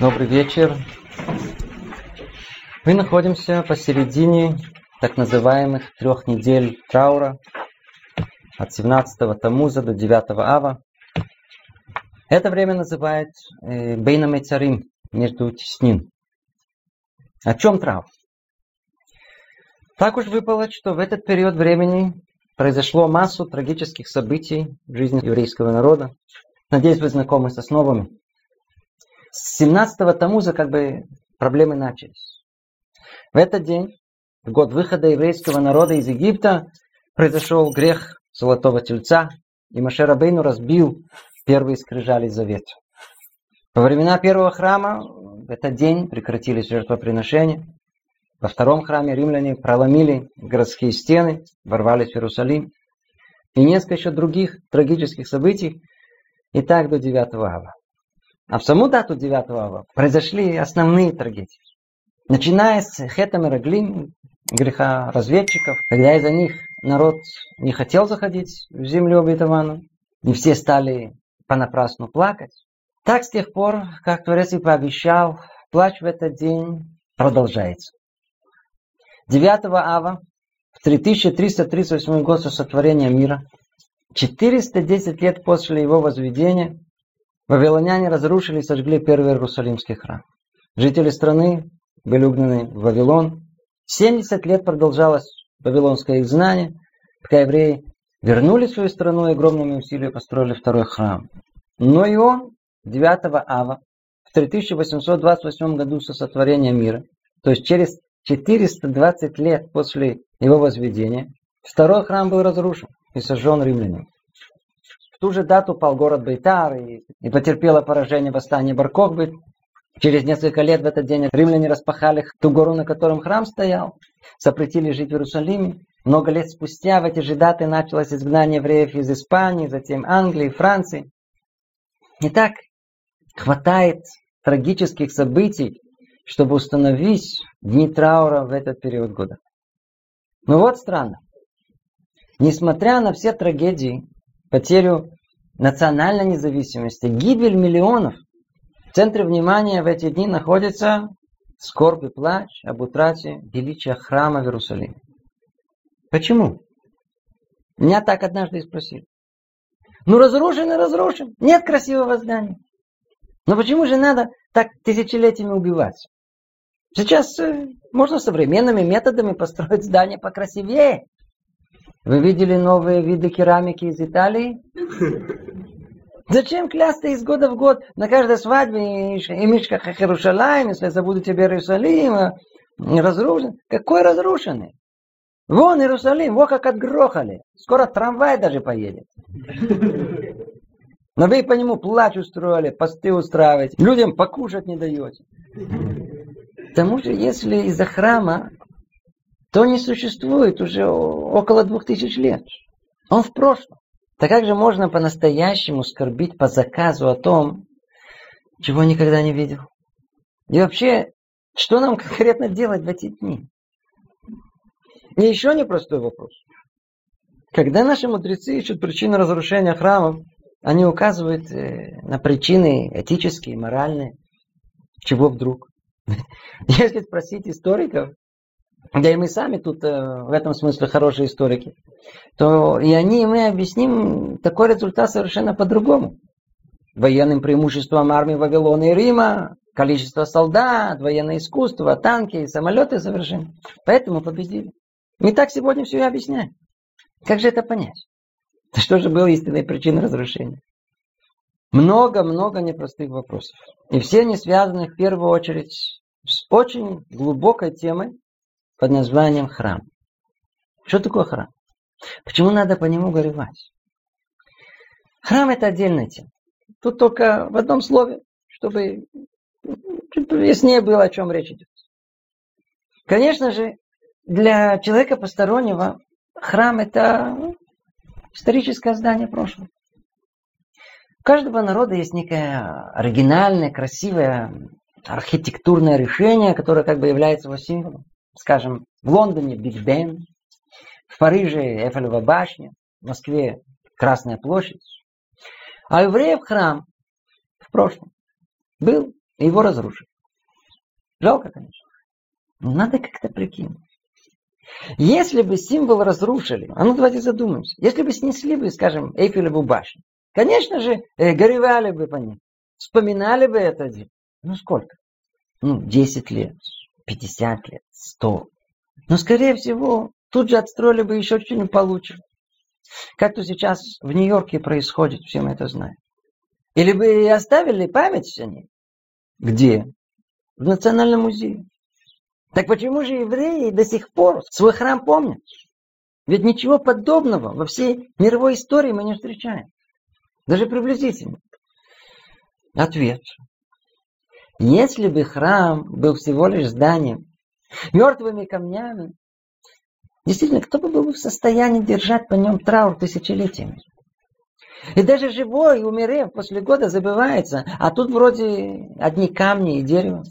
Добрый вечер. Мы находимся посередине так называемых трех недель траура от 17-го Тамуза до 9-го Ава. Это время называют э, Бейнам Царим, между теснин. О чем траур? Так уж выпало, что в этот период времени произошло массу трагических событий в жизни еврейского народа. Надеюсь, вы знакомы с основами. С 17-го Тамуза как бы проблемы начались. В этот день, в год выхода еврейского народа из Египта, произошел грех Золотого Тельца, и Машер Абейну разбил первые скрижали завета. Во времена первого храма в этот день прекратились жертвоприношения. Во втором храме римляне проломили городские стены, ворвались в Иерусалим. И несколько еще других трагических событий. И так до 9 ава. А в саму дату 9 ава произошли основные трагедии. Начиная с Хетам и Раглим, греха разведчиков, когда из-за них народ не хотел заходить в землю обетованную, и все стали понапрасну плакать. Так с тех пор, как Творец и пообещал, плач в этот день продолжается. 9 ава, в 3338 год со сотворения мира, 410 лет после его возведения, вавилоняне разрушили и сожгли первый Иерусалимский храм. Жители страны были угнаны в Вавилон. 70 лет продолжалось вавилонское изгнание, пока евреи вернули свою страну и огромными усилиями построили второй храм. Но и он 9 ава в 3828 году со сотворения мира, то есть через 420 лет после его возведения, второй храм был разрушен и сожжен римлянами. В ту же дату пал город Бейтар и, и потерпело поражение восстание Баркохбы. Через несколько лет в этот день римляне распахали ту гору, на котором храм стоял, запретили жить в Иерусалиме. Много лет спустя в эти же даты началось изгнание евреев из Испании, затем Англии, Франции. Итак, хватает трагических событий, чтобы установить дни траура в этот период года. Но вот странно. Несмотря на все трагедии, потерю национальной независимости, гибель миллионов, в центре внимания в эти дни находится скорбь и плач об утрате величия храма в Иерусалиме. Почему? Меня так однажды и спросили. Ну разрушен и разрушен. Нет красивого здания. Но почему же надо так тысячелетиями убивать? Сейчас э, можно современными методами построить здание покрасивее. Вы видели новые виды керамики из Италии? Зачем клясться из года в год на каждой свадьбе и мишках Иерушалаем, если забуду тебе Иерусалим, разрушен? Какой разрушенный? Вон Иерусалим, вот как отгрохали. Скоро трамвай даже поедет. Но вы по нему плач устроили, посты устраиваете, людям покушать не даете. К тому же, если из-за храма, то не существует уже около двух тысяч лет. Он в прошлом. Так как же можно по-настоящему скорбить по заказу о том, чего никогда не видел? И вообще, что нам конкретно делать в эти дни? И еще непростой вопрос. Когда наши мудрецы ищут причину разрушения храмов, они указывают э, на причины этические, моральные. Чего вдруг? Если спросить историков, да и мы сами тут э, в этом смысле хорошие историки, то и они, и мы объясним такой результат совершенно по-другому. Военным преимуществом армии Вавилона и Рима, количество солдат, военное искусство, танки, самолеты совершенно. Поэтому победили. Мы так сегодня все и объясняем. Как же это понять? Что же было истинной причиной разрушения? Много-много непростых вопросов. И все они связаны в первую очередь с очень глубокой темой под названием храм. Что такое храм? Почему надо по нему горевать? Храм это отдельная тема. Тут только в одном слове, чтобы чуть яснее было, о чем речь идет. Конечно же, для человека постороннего храм это историческое здание прошлого. У каждого народа есть некое оригинальное, красивое архитектурное решение, которое как бы является его символом. Скажем, в Лондоне Биг Бен, в Париже Эфелева башня, в Москве Красная площадь. А евреев храм в прошлом был и его разрушили. Жалко, конечно. Но надо как-то прикинуть. Если бы символ разрушили, а ну давайте задумаемся, если бы снесли бы, скажем, Эйфелеву башню, конечно же, э, горевали бы по ним, вспоминали бы это дело. Ну сколько? Ну, 10 лет, 50 лет, 100. Но, скорее всего, тут же отстроили бы еще что-нибудь получше. Как то сейчас в Нью-Йорке происходит, все мы это знаем. Или бы оставили память о ней? Где? В Национальном музее. Так почему же евреи до сих пор свой храм помнят? Ведь ничего подобного во всей мировой истории мы не встречаем. Даже приблизительно. Ответ. Если бы храм был всего лишь зданием, мертвыми камнями, действительно, кто бы был в состоянии держать по нем траур тысячелетиями? И даже живой, умерев после года, забывается, а тут вроде одни камни и дерево.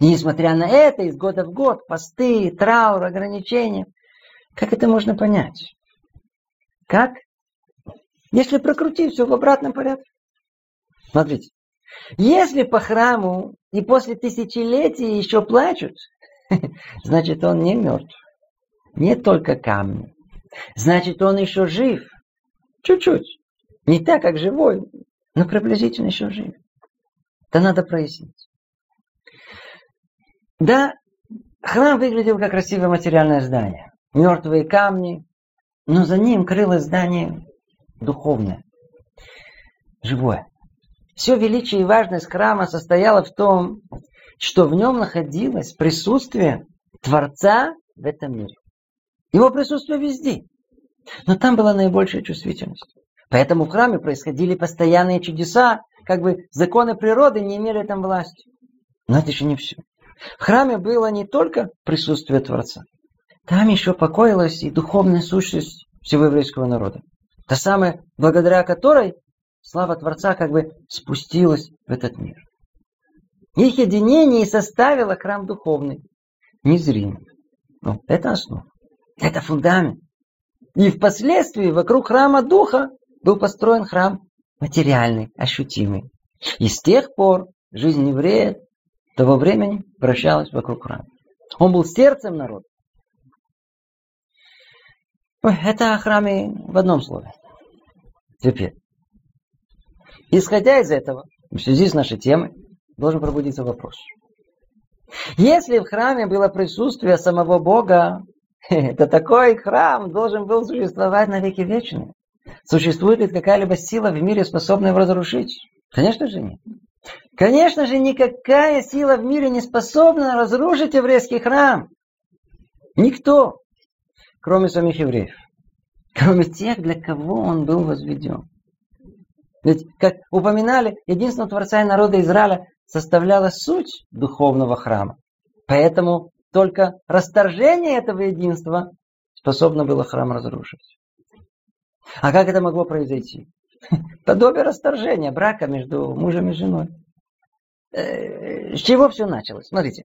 И несмотря на это, из года в год, посты, траур, ограничения. Как это можно понять? Как? Если прокрутить все в обратном порядке. Смотрите. Если по храму и после тысячелетий еще плачут, значит он не мертв. Не только камни. Значит он еще жив. Чуть-чуть. Не так, как живой, но приблизительно еще жив. Это надо прояснить. Да, храм выглядел как красивое материальное здание. Мертвые камни, но за ним крылось здание духовное, живое. Все величие и важность храма состояло в том, что в нем находилось присутствие Творца в этом мире. Его присутствие везде. Но там была наибольшая чувствительность. Поэтому в храме происходили постоянные чудеса, как бы законы природы не имели там власти. Но это еще не все. В храме было не только присутствие Творца. Там еще покоилась и духовная сущность всего еврейского народа. Та самая, благодаря которой слава Творца как бы спустилась в этот мир. Их единение составило храм духовный, незримый. Ну, это основа. Это фундамент. И впоследствии вокруг храма духа был построен храм материальный, ощутимый. И с тех пор жизнь еврея того времени вращалась вокруг храма. Он был сердцем народа. Это о храме в одном слове. Теперь. Исходя из этого, в связи с нашей темой, должен пробудиться вопрос. Если в храме было присутствие самого Бога, то такой храм должен был существовать на веки вечные. Существует ли какая-либо сила в мире, способная его разрушить? Конечно же нет. Конечно же, никакая сила в мире не способна разрушить еврейский храм. Никто, кроме самих евреев. Кроме тех, для кого он был возведен. Ведь, как упоминали, единство Творца и народа Израиля составляла суть духовного храма. Поэтому только расторжение этого единства способно было храм разрушить. А как это могло произойти? Подобие расторжения брака между мужем и женой. Э, с чего все началось? Смотрите.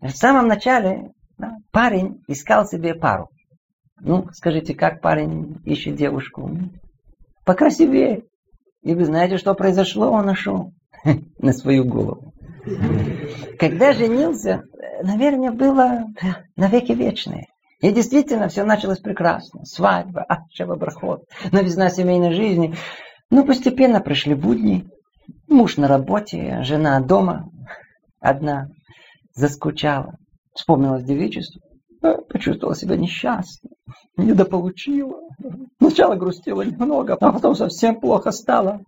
В самом начале да, парень искал себе пару. Ну, скажите, как парень ищет девушку? Покрасивее. И вы знаете, что произошло? Он нашел на свою голову. Когда женился, наверное, было навеки вечное. И действительно, все началось прекрасно. Свадьба, а, шева-брахот, новизна семейной жизни. Но постепенно пришли будни. Муж на работе, жена дома. Одна заскучала. Вспомнилась девичество. Почувствовала себя несчастной. Недополучила. Сначала грустила немного, а потом совсем плохо стало.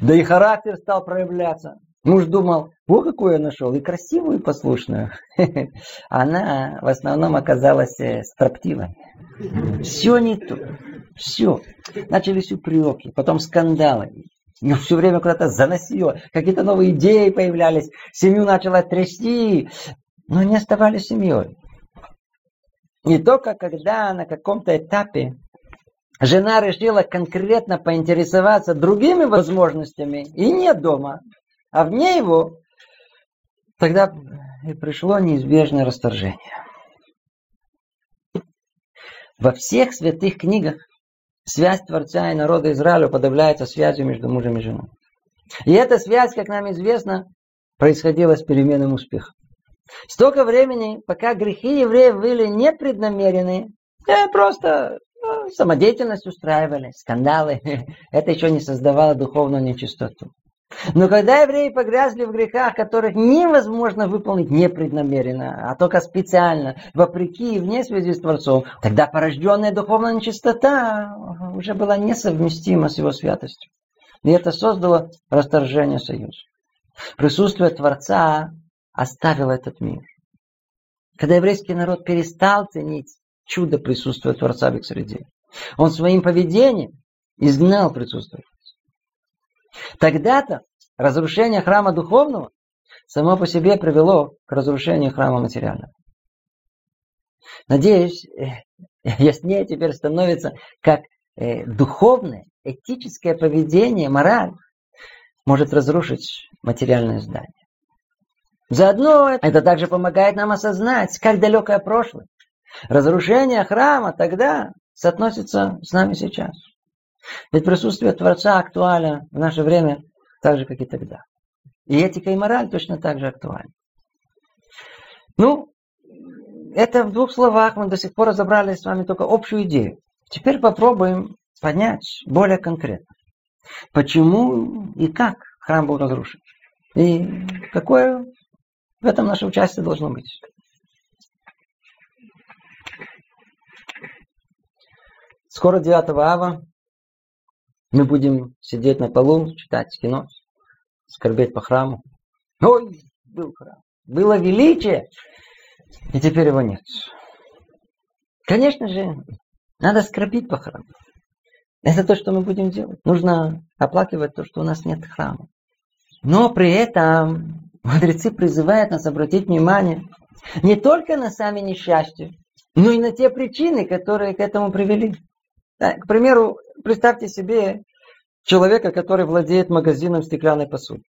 Да и характер стал проявляться. Муж думал, во какую я нашел, и красивую, и послушную. Она в основном оказалась э, строптивой. Все не то. Все. Начались упреки, потом скандалы. Ее все время куда-то заносило. Какие-то новые идеи появлялись. Семью начала трясти. Но не оставались семьей. Не только когда на каком-то этапе жена решила конкретно поинтересоваться другими возможностями и нет дома, а вне его, тогда и пришло неизбежное расторжение. Во всех святых книгах связь Творца и народа Израиля подавляется связью между мужем и женой. И эта связь, как нам известно, происходило с переменным успехом. Столько времени, пока грехи евреев были непреднамеренные, э, просто ну, самодеятельность устраивали, скандалы. Это еще не создавало духовную нечистоту. Но когда евреи погрязли в грехах, которых невозможно выполнить непреднамеренно, а только специально, вопреки и вне связи с Творцом, тогда порожденная духовная нечистота уже была несовместима с его святостью. И это создало расторжение союза. Присутствие Творца оставило этот мир. Когда еврейский народ перестал ценить чудо присутствия Творца в их среде, он своим поведением изгнал присутствие Тогда-то разрушение храма духовного само по себе привело к разрушению храма материального. Надеюсь, э, яснее теперь становится, как э, духовное, этическое поведение, мораль может разрушить материальное здание. Заодно это также помогает нам осознать, как далекое прошлое. Разрушение храма тогда соотносится с нами сейчас. Ведь присутствие Творца актуально в наше время так же, как и тогда. И этика и мораль точно так же актуальны. Ну, это в двух словах мы до сих пор разобрали с вами только общую идею. Теперь попробуем понять более конкретно, почему и как храм был разрушен. И какое в этом наше участие должно быть. Скоро 9 ава мы будем сидеть на полу, читать кино, скорбеть по храму. Ой, был храм. Было величие, и теперь его нет. Конечно же, надо скорбить по храму. Это то, что мы будем делать. Нужно оплакивать то, что у нас нет храма. Но при этом мудрецы призывают нас обратить внимание не только на сами несчастья, но и на те причины, которые к этому привели. К примеру, представьте себе человека, который владеет магазином стеклянной посуды.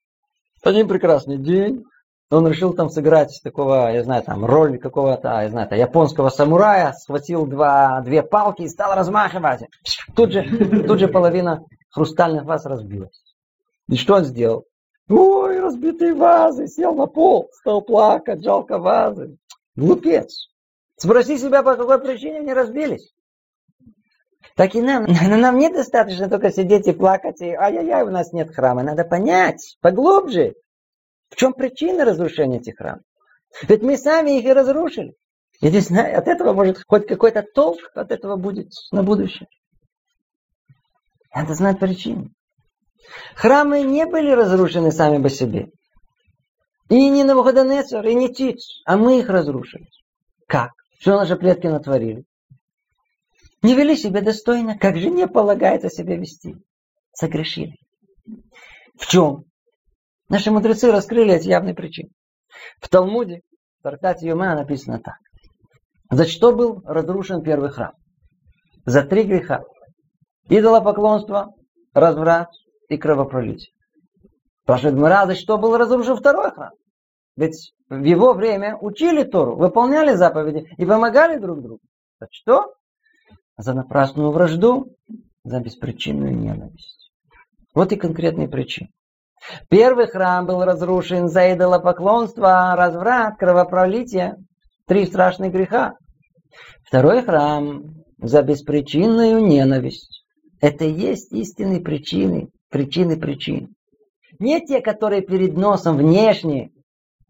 Один прекрасный день он решил там сыграть такого, я знаю, там роль какого-то, я знаю, там, японского самурая, схватил два, две палки и стал размахивать. Тут же, тут же половина хрустальных ваз разбилась. И что он сделал? Ой, разбитые вазы, сел на пол, стал плакать, жалко вазы. Глупец. Спроси себя, по какой причине они разбились. Так и нам. Нам недостаточно только сидеть и плакать, и ай-яй-яй, у нас нет храма. Надо понять поглубже, в чем причина разрушения этих храмов. Ведь мы сами их и разрушили. И не знаю, от этого может хоть какой-то толк от этого будет на будущее. Надо знать причину. Храмы не были разрушены сами по себе. И не Навуходонецор, и не Тиц, а мы их разрушили. Как? Что наши предки натворили? Не вели себя достойно, как же не полагается себя вести. Согрешили. В чем? Наши мудрецы раскрыли эти явные причины. В Талмуде, в Тартате Юма написано так. За что был разрушен первый храм? За три греха. Идолопоклонство, разврат и кровопролитие. Спрашивает Гмара, за что был разрушен второй храм? Ведь в его время учили Тору, выполняли заповеди и помогали друг другу. За что? За напрасную вражду, за беспричинную ненависть. Вот и конкретные причины. Первый храм был разрушен за идолопоклонство, разврат, кровопролитие, три страшных греха. Второй храм за беспричинную ненависть. Это и есть истинные причины, причины причин. Не те, которые перед носом внешне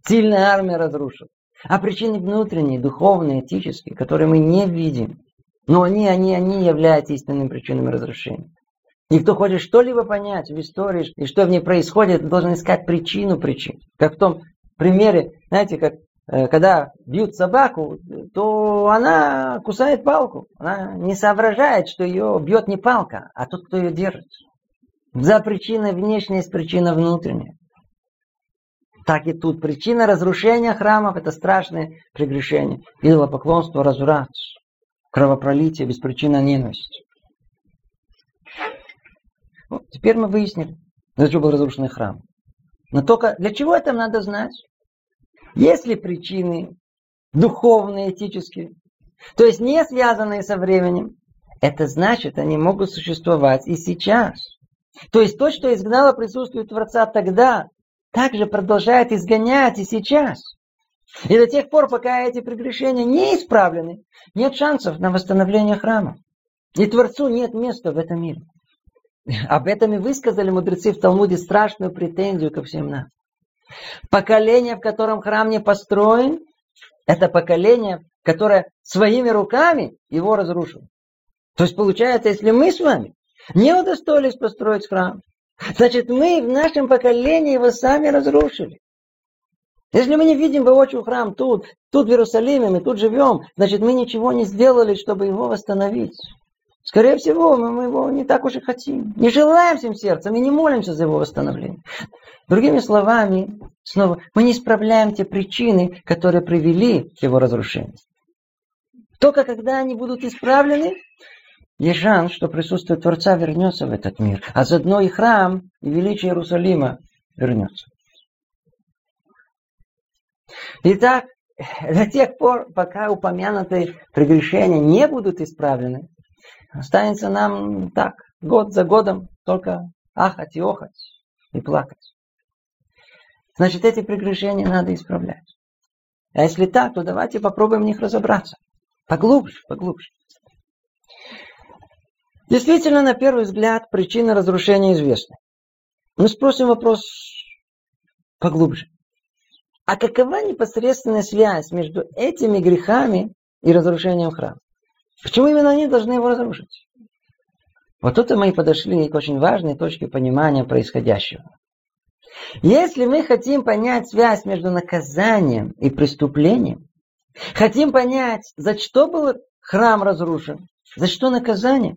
сильная армия разрушила, а причины внутренние, духовные, этические, которые мы не видим. Но они, они, они являются истинными причинами разрушения. И кто хочет что-либо понять в истории и что в ней происходит, должен искать причину причин. Как в том примере, знаете, как э, когда бьют собаку, то она кусает палку. Она не соображает, что ее бьет не палка, а тот, кто ее держит. За причиной внешней есть причина внутренняя. Так и тут причина разрушения храмов – это страшное прегрешение. Идолопоклонство, разврат кровопролитие, беспричинная ненависть. Вот, теперь мы выяснили, для чего был разрушен храм. Но только для чего это надо знать? Есть ли причины духовные, этические, то есть не связанные со временем, это значит, они могут существовать и сейчас. То есть то, что изгнало присутствие Творца тогда, также продолжает изгонять и сейчас. И до тех пор, пока эти прегрешения не исправлены, нет шансов на восстановление храма. И Творцу нет места в этом мире. Об этом и высказали мудрецы в Талмуде страшную претензию ко всем нам. Поколение, в котором храм не построен, это поколение, которое своими руками его разрушило. То есть получается, если мы с вами не удостоились построить храм, значит мы в нашем поколении его сами разрушили. Если мы не видим воочию храм тут, тут в Иерусалиме, мы тут живем, значит мы ничего не сделали, чтобы его восстановить. Скорее всего, мы, его не так уж и хотим. Не желаем всем сердцем и не молимся за его восстановление. Другими словами, снова, мы не исправляем те причины, которые привели к его разрушению. Только когда они будут исправлены, есть шанс, что присутствие Творца вернется в этот мир, а заодно и храм, и величие Иерусалима вернется. Итак, до тех пор, пока упомянутые прегрешения не будут исправлены, останется нам так, год за годом, только ахать и охать и плакать. Значит, эти прегрешения надо исправлять. А если так, то давайте попробуем в них разобраться. Поглубже, поглубже. Действительно, на первый взгляд, причина разрушения известна. Мы спросим вопрос поглубже. А какова непосредственная связь между этими грехами и разрушением храма? Почему именно они должны его разрушить? Вот тут мы и подошли к очень важной точке понимания происходящего. Если мы хотим понять связь между наказанием и преступлением, хотим понять, за что был храм разрушен, за что наказание,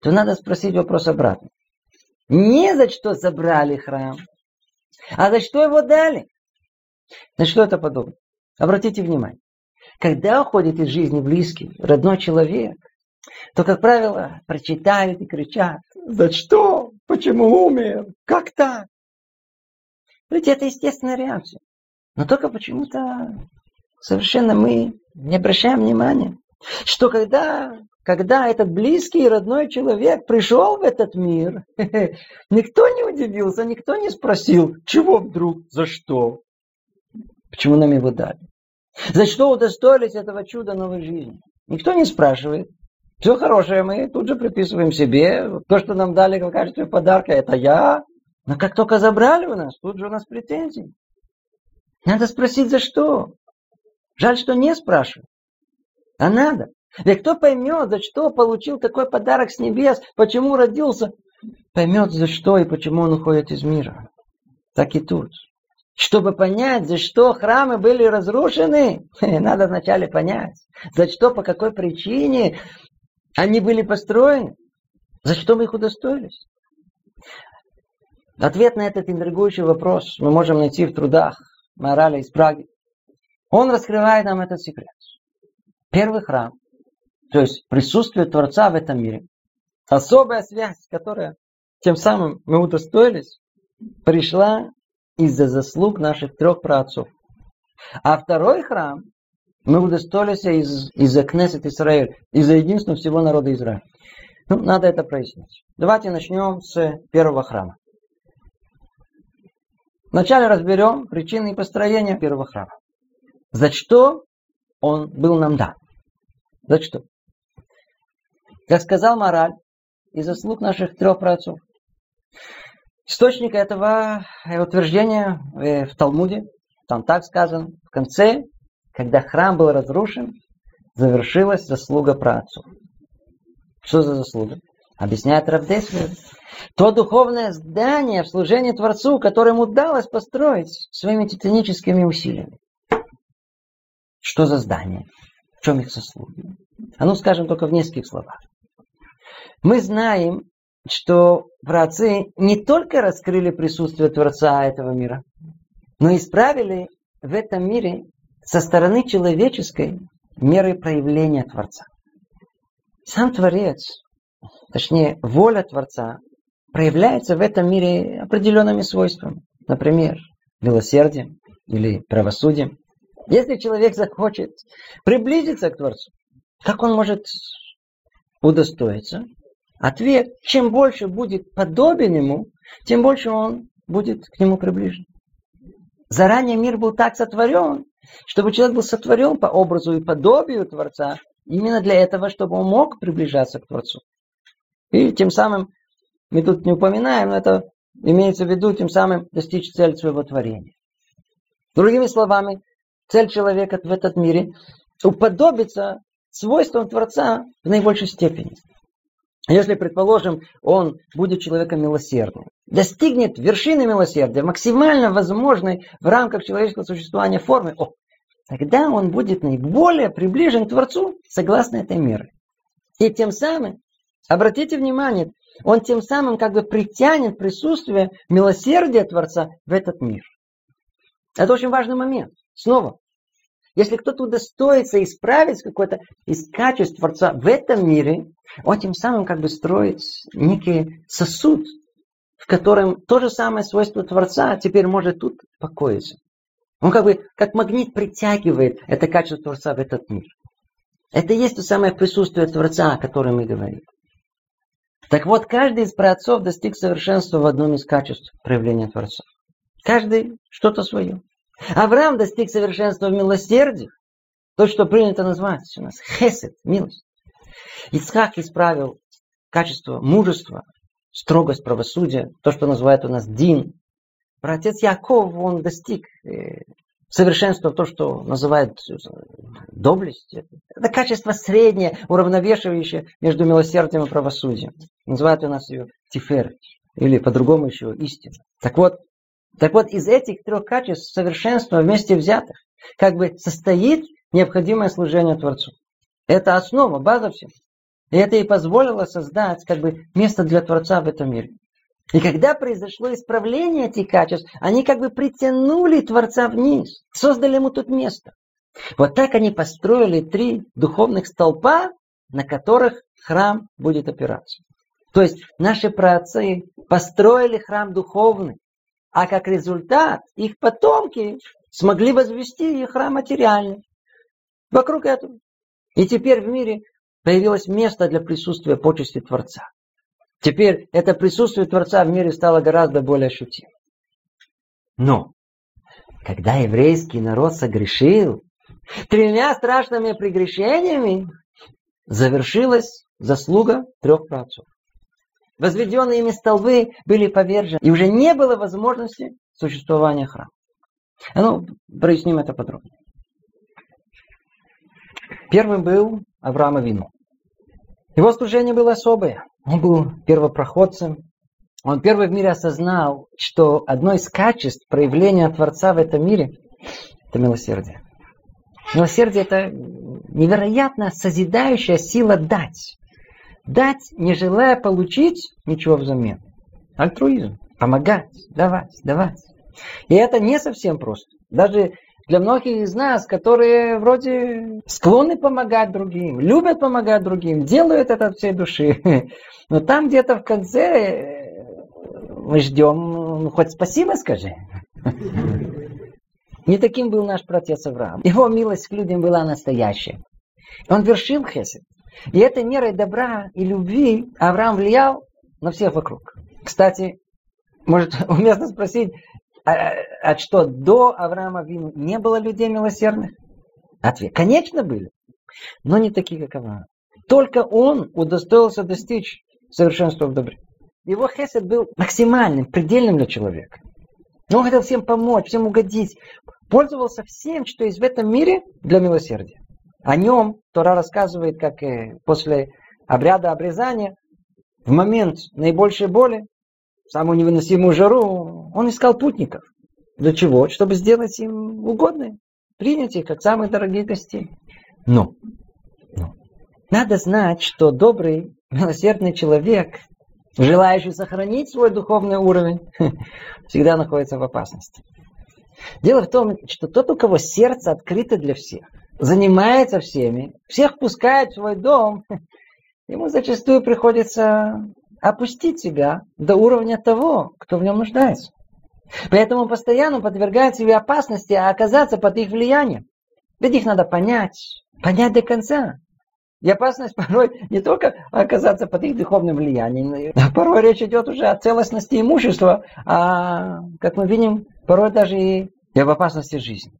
то надо спросить вопрос обратно. Не за что забрали храм, а за что его дали. На что это подобно? Обратите внимание. Когда уходит из жизни близкий, родной человек, то, как правило, прочитают и кричат. За что? Почему умер? Как так? Ведь это естественная реакция. Но только почему-то совершенно мы не обращаем внимания, что когда, когда этот близкий и родной человек пришел в этот мир, никто не удивился, никто не спросил, чего вдруг, за что, почему нам его дали. За что удостоились этого чуда новой жизни? Никто не спрашивает. Все хорошее мы тут же приписываем себе. То, что нам дали в качестве подарка, это я. Но как только забрали у нас, тут же у нас претензии. Надо спросить, за что. Жаль, что не спрашивают. А надо. Ведь кто поймет, за что получил такой подарок с небес, почему родился, поймет, за что и почему он уходит из мира. Так и тут. Чтобы понять, за что храмы были разрушены, надо вначале понять, за что, по какой причине они были построены, за что мы их удостоились. Ответ на этот интригующий вопрос мы можем найти в трудах Мораля из Праги. Он раскрывает нам этот секрет. Первый храм, то есть присутствие Творца в этом мире, особая связь, которая тем самым мы удостоились, пришла из-за заслуг наших трех праотцов. А второй храм мы удостоились из, из-за Кнессет Израиль, из-за единства всего народа Израиля. Ну, надо это прояснить. Давайте начнем с первого храма. Вначале разберем причины построения первого храма. За что он был нам дан? За что? Как сказал Мораль, из заслуг наших трех праотцов. Источник этого утверждения э, в Талмуде, там так сказано, в конце, когда храм был разрушен, завершилась заслуга праотцов. Что за заслуга? Объясняет Равдесвер. То духовное здание в служении Творцу, которое ему удалось построить своими титаническими усилиями. Что за здание? В чем их заслуги? А ну скажем только в нескольких словах. Мы знаем, что праотцы не только раскрыли присутствие Творца этого мира, но исправили в этом мире со стороны человеческой меры проявления Творца. Сам Творец, точнее воля Творца, проявляется в этом мире определенными свойствами. Например, милосердием или правосудием. Если человек захочет приблизиться к Творцу, как он может удостоиться? Ответ, чем больше будет подобен ему, тем больше он будет к нему приближен. Заранее мир был так сотворен, чтобы человек был сотворен по образу и подобию Творца, именно для этого, чтобы он мог приближаться к Творцу. И тем самым, мы тут не упоминаем, но это имеется в виду, тем самым достичь цель своего творения. Другими словами, цель человека в этот мире уподобиться свойствам Творца в наибольшей степени. Если, предположим, он будет человеком милосердным, достигнет вершины милосердия, максимально возможной в рамках человеческого существования формы, о, тогда он будет наиболее приближен к Творцу согласно этой меры. И тем самым, обратите внимание, он тем самым как бы притянет присутствие милосердия Творца в этот мир. Это очень важный момент. Снова, если кто-то удостоится исправить какое-то из качеств Творца в этом мире, он тем самым как бы строит некий сосуд, в котором то же самое свойство Творца теперь может тут покоиться. Он как бы как магнит притягивает это качество Творца в этот мир. Это и есть то самое присутствие Творца, о котором мы говорим. Так вот, каждый из праотцов достиг совершенства в одном из качеств проявления Творца. Каждый что-то свое. Авраам достиг совершенства в милосердии, то, что принято назвать у нас хесед, милость. Ицхак исправил качество мужества, строгость правосудия, то, что называют у нас дин. Братец Яков, он достиг э, совершенства, то, что называют э, доблесть. Это качество среднее, уравновешивающее между милосердием и правосудием. Называют у нас ее тифер, или по-другому еще истина. Так вот, так вот, из этих трех качеств совершенства вместе взятых как бы состоит необходимое служение Творцу. Это основа, база всего. И это и позволило создать как бы место для Творца в этом мире. И когда произошло исправление этих качеств, они как бы притянули Творца вниз, создали ему тут место. Вот так они построили три духовных столпа, на которых храм будет опираться. То есть наши праотцы построили храм духовный, а как результат их потомки смогли возвести храм материальный. Вокруг этого. И теперь в мире появилось место для присутствия почести Творца. Теперь это присутствие Творца в мире стало гораздо более ощутимым. Но, когда еврейский народ согрешил, тремя страшными прегрешениями завершилась заслуга трех працов. Возведенные ими столбы были повержены, и уже не было возможности существования храма. А ну, проясним это подробнее. Первым был Авраам Авину. Его служение было особое. Он был первопроходцем. Он первый в мире осознал, что одно из качеств проявления Творца в этом мире – это милосердие. Милосердие – это невероятно созидающая сила дать. Дать, не желая получить ничего взамен. Альтруизм. Помогать, давать, давать. И это не совсем просто. Даже для многих из нас, которые вроде склонны помогать другим, любят помогать другим, делают это от всей души. Но там где-то в конце э, мы ждем, ну хоть спасибо скажи. Не таким был наш протец Авраам. Его милость к людям была настоящая. Он вершил хесед. И этой мерой добра и любви Авраам влиял на всех вокруг. Кстати, может уместно спросить, а, а что до Авраама Вину не было людей милосердных? Ответ. Конечно были, но не такие, как Авраам. Только он удостоился достичь совершенства в добре. Его хесед был максимальным, предельным для человека. Он хотел всем помочь, всем угодить. Пользовался всем, что есть в этом мире для милосердия. О нем Тора рассказывает, как после обряда обрезания, в момент наибольшей боли, самую невыносимую жару, он искал путников. Для чего? Чтобы сделать им угодное. Принять их как самые дорогие гостей. Но, но надо знать, что добрый, милосердный человек, желающий сохранить свой духовный уровень, всегда находится в опасности. Дело в том, что тот, у кого сердце открыто для всех, занимается всеми, всех пускает в свой дом, ему зачастую приходится опустить себя до уровня того, кто в нем нуждается. Поэтому он постоянно подвергает себе опасности а оказаться под их влиянием. Ведь их надо понять, понять до конца. И опасность порой не только оказаться под их духовным влиянием, а порой речь идет уже о целостности имущества, а, как мы видим, порой даже и об опасности жизни.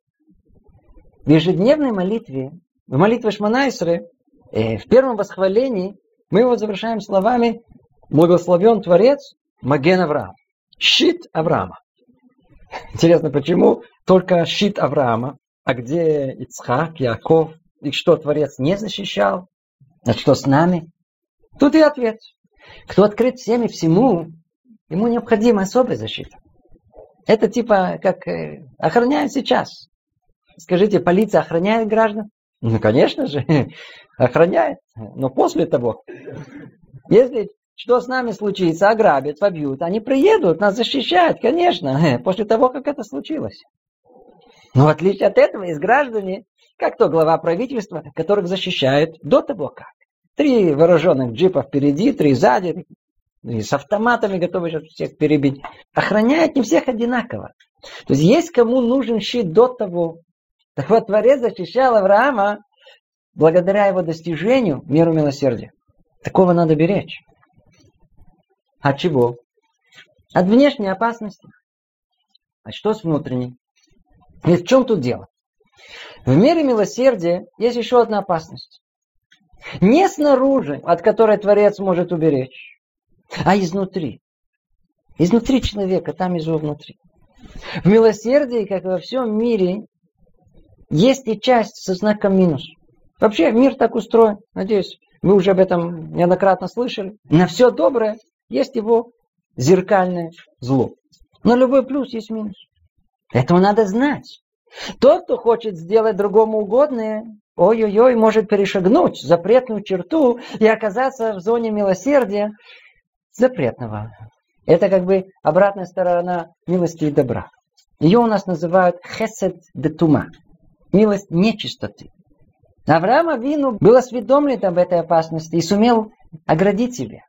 В ежедневной молитве, в молитве Шманайсры, э, в первом восхвалении, мы его завершаем словами «Благословен Творец Маген Авраам». Щит Авраама. Интересно, почему только щит Авраама, а где Ицхак, Яков, и что Творец не защищал? А что с нами? Тут и ответ. Кто открыт всем и всему, ему необходима особая защита. Это типа как э, охраняют сейчас. Скажите, полиция охраняет граждан? Ну, конечно же, охраняет. Но после того, если что с нами случится, ограбят, побьют, они приедут, нас защищают, конечно, после того, как это случилось. Но в отличие от этого, есть граждане, как то глава правительства, которых защищают до того как. Три вооруженных джипа впереди, три сзади, и с автоматами готовы сейчас всех перебить. Охраняют не всех одинаково. То есть есть кому нужен щит до того. Так вот, Творец защищал Авраама благодаря его достижению меру милосердия. Такого надо беречь. От чего? От внешней опасности. А что с внутренней? И в чем тут дело? В мире милосердия есть еще одна опасность. Не снаружи, от которой Творец может уберечь, а изнутри. Изнутри человека, там и внутри. В милосердии, как и во всем мире, есть и часть со знаком минус. Вообще мир так устроен. Надеюсь, вы уже об этом неоднократно слышали. На все доброе есть его зеркальное зло. Но любой плюс есть минус. Этого надо знать. Тот, кто хочет сделать другому угодное, ой-ой-ой, может перешагнуть запретную черту и оказаться в зоне милосердия запретного. Это как бы обратная сторона милости и добра. Ее у нас называют хесед де тума. Милость нечистоты. Авраам Авину был осведомлен об этой опасности и сумел оградить себя.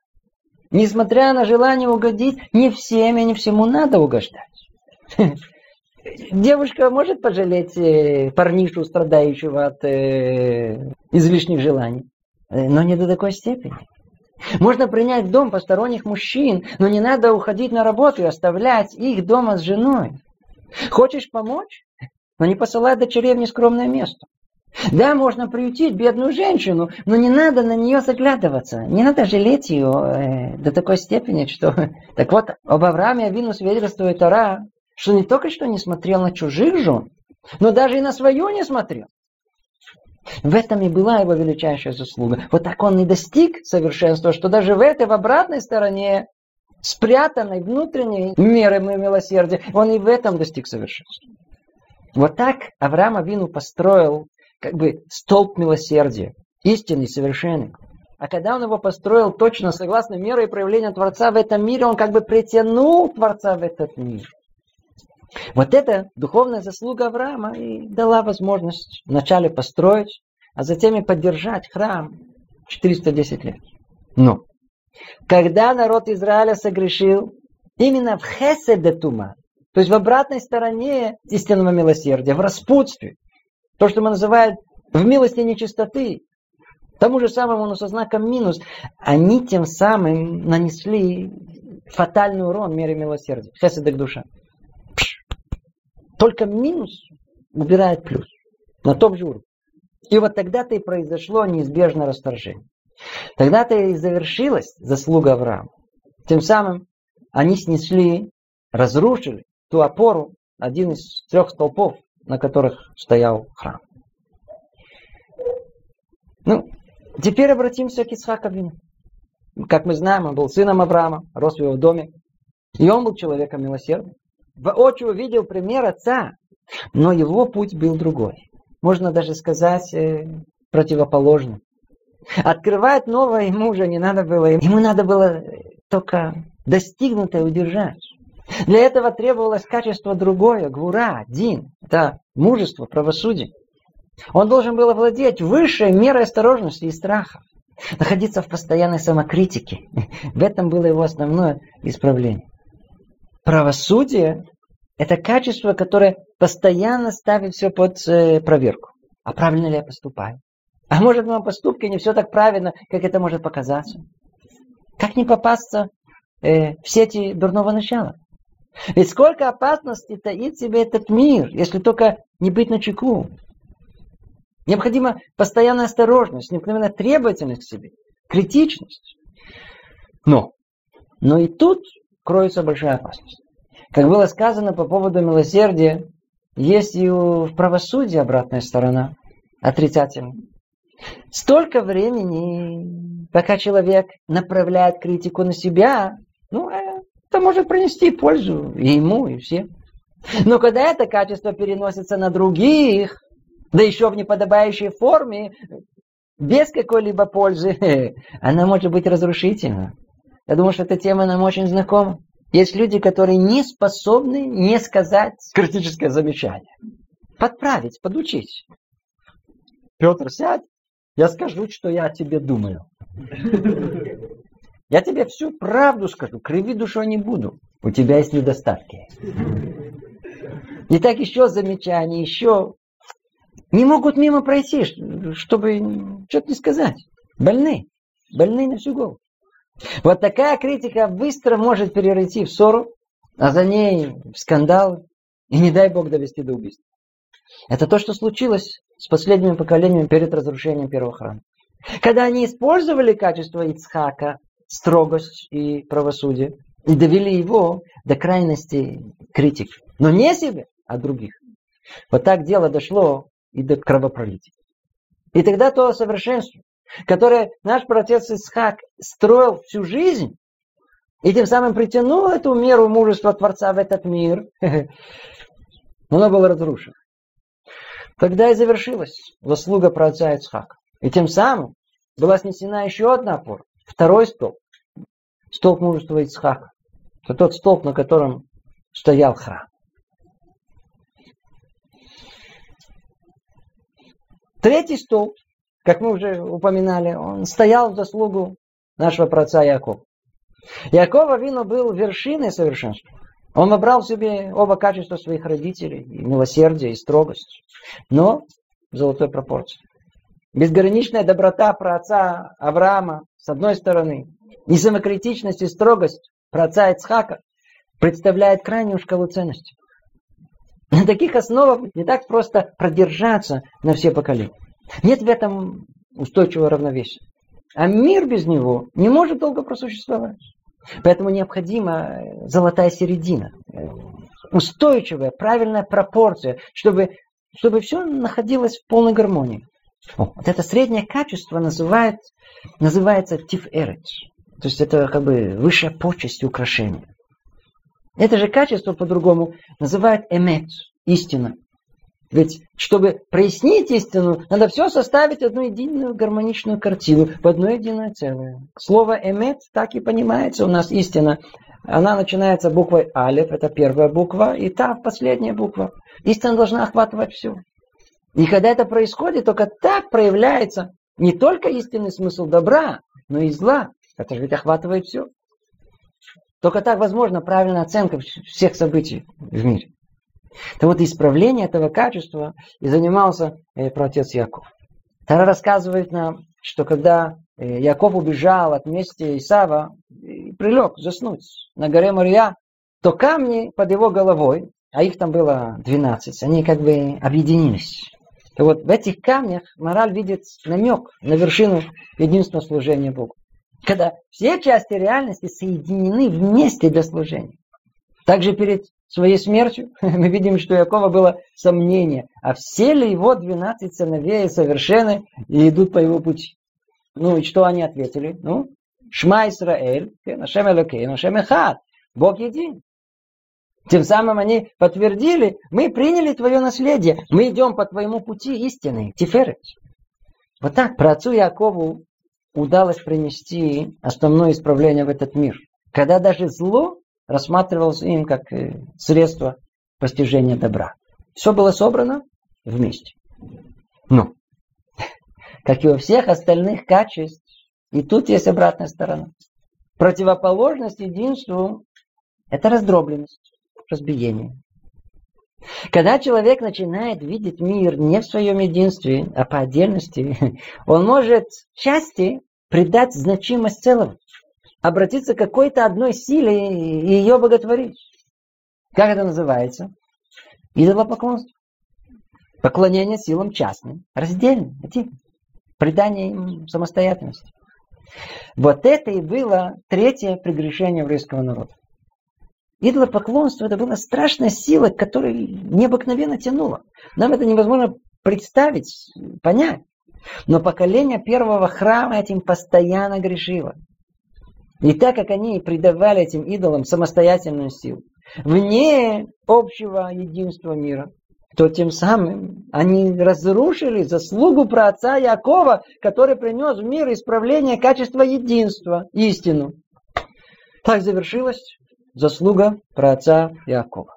Несмотря на желание угодить, не всем и не всему надо угождать. Девушка может пожалеть э, парнишу, страдающего от э, излишних желаний, э, но не до такой степени. Можно принять в дом посторонних мужчин, но не надо уходить на работу и оставлять их дома с женой. Хочешь помочь? Но не посылай дочерей в нескромное место. Да, можно приютить бедную женщину, но не надо на нее заглядываться. Не надо жалеть ее э, до такой степени, что... Так вот, об Аврааме Авину свидетельствует Тора, что не только что не смотрел на чужих жен, но даже и на свою не смотрел. В этом и была его величайшая заслуга. Вот так он и достиг совершенства, что даже в этой, в обратной стороне, спрятанной внутренней меры милосердия, он и в этом достиг совершенства. Вот так Авраам Авину построил как бы столб милосердия, истинный, совершенный. А когда он его построил точно согласно мере и проявления Творца в этом мире, он как бы притянул Творца в этот мир. Вот эта духовная заслуга Авраама и дала возможность вначале построить, а затем и поддержать храм 410 лет. Но когда народ Израиля согрешил, именно в Хеседетума, то есть в обратной стороне истинного милосердия, в распутстве, то, что мы называем в милости нечистоты, тому же самому, но со знаком минус, они тем самым нанесли фатальный урон мере милосердия. Хеседек душа. Только минус убирает плюс. На том же уровне. И вот тогда-то и произошло неизбежное расторжение. Тогда-то и завершилась заслуга Авраама. Тем самым они снесли, разрушили ту опору, один из трех столпов, на которых стоял храм. Ну, теперь обратимся к Ицхаковину. Как мы знаем, он был сыном Авраама, рос в его доме. И он был человеком милосердным воочию увидел пример отца, но его путь был другой. Можно даже сказать э, противоположный. Открывать новое ему уже не надо было. Ему надо было только достигнутое удержать. Для этого требовалось качество другое, гура, дин. Это мужество, правосудие. Он должен был овладеть высшей мерой осторожности и страха. Находиться в постоянной самокритике. В этом было его основное исправление. Правосудие – это качество, которое постоянно ставит все под э, проверку. А правильно ли я поступаю? А может, в моем поступке не все так правильно, как это может показаться? Как не попасться э, в сети дурного начала? Ведь сколько опасностей таит в себе этот мир, если только не быть начеку. Необходима постоянная осторожность, необыкновенная требовательность к себе, критичность. Но, но и тут кроется большая опасность. Как было сказано по поводу милосердия, есть и в правосудии обратная сторона, отрицательная. Столько времени, пока человек направляет критику на себя, ну, это может принести пользу и ему, и всем. Но когда это качество переносится на других, да еще в неподобающей форме, без какой-либо пользы, она может быть разрушительна. Я думаю, что эта тема нам очень знакома. Есть люди, которые не способны не сказать критическое замечание. Подправить, подучить. Петр, сядь, я скажу, что я о тебе думаю. Я тебе всю правду скажу, криви душой не буду. У тебя есть недостатки. И так еще замечания, еще не могут мимо пройти, чтобы что-то не сказать. Больны. Больны на всю голову. Вот такая критика быстро может перейти в ссору, а за ней в скандал, и не дай Бог довести до убийства. Это то, что случилось с последними поколениями перед разрушением первого храма. Когда они использовали качество Ицхака, строгость и правосудие, и довели его до крайности критики. Но не себе, а других. Вот так дело дошло и до кровопролития. И тогда то совершенство, которое наш протец Исхак строил всю жизнь, и тем самым притянул эту меру мужества Творца в этот мир, оно было разрушено. Тогда и завершилась заслуга праотца Ицхака. И тем самым была снесена еще одна опора. Второй столб. Столб мужества Ицхака. Это тот столб, на котором стоял храм. Третий столб, как мы уже упоминали, он стоял в заслугу нашего праотца Якова. Якова Вино был вершиной совершенства. Он набрал в себе оба качества своих родителей, и милосердие, и строгость, но в золотой пропорции. Безграничная доброта про отца Авраама, с одной стороны, и самокритичность и строгость про отца Ицхака представляет крайнюю шкалу ценностей. На таких основах не так просто продержаться на все поколения. Нет в этом устойчивого равновесия. А мир без него не может долго просуществовать. Поэтому необходима золотая середина, устойчивая, правильная пропорция, чтобы, чтобы все находилось в полной гармонии. О, вот это среднее качество называет, называется тиферет. То есть это как бы высшая почесть и украшение. Это же качество по-другому называют эмет, истина. Ведь, чтобы прояснить истину, надо все составить одну единую гармоничную картину, в одно единое целое. Слово «эмет» так и понимается у нас истина. Она начинается буквой «алев», это первая буква, и та последняя буква. Истина должна охватывать все. И когда это происходит, только так проявляется не только истинный смысл добра, но и зла. Это же ведь охватывает все. Только так возможно правильная оценка всех событий в мире. То вот исправление этого качества и занимался э, протец Яков. Тара рассказывает нам, что когда э, Яков убежал от мести Исава и прилег заснуть на горе Мария, то камни под его головой, а их там было 12, они как бы объединились. И вот в этих камнях мораль видит намек на вершину единственного служения Богу. Когда все части реальности соединены вместе для служения. Также перед своей смертью мы видим, что у Якова было сомнение, а все ли его 12 сыновей совершенны и идут по его пути. Ну и что они ответили? Ну, Шма Исраэль, Нашем Элокей, Нашем Эхад, Бог един. Тем самым они подтвердили, мы приняли твое наследие, мы идем по твоему пути истины, Тиферет. Вот так про отцу Якову удалось принести основное исправление в этот мир. Когда даже зло рассматривалось им как э, средство постижения добра. Все было собрано вместе. Но, как и у всех остальных качеств, и тут есть обратная сторона. Противоположность единству – это раздробленность, разбиение. Когда человек начинает видеть мир не в своем единстве, а по отдельности, он может части придать значимость целого обратиться к какой-то одной силе и ее боготворить. Как это называется? Идолопоклонство. Поклонение силам частным, раздельным, придание им самостоятельности. Вот это и было третье прегрешение еврейского народа. Идолопоклонство это была страшная сила, которая необыкновенно тянула. Нам это невозможно представить, понять. Но поколение первого храма этим постоянно грешило. И так как они придавали этим идолам самостоятельную силу, вне общего единства мира, то тем самым они разрушили заслугу про отца Якова, который принес в мир исправление качества единства, истину. Так завершилась заслуга про отца Якова.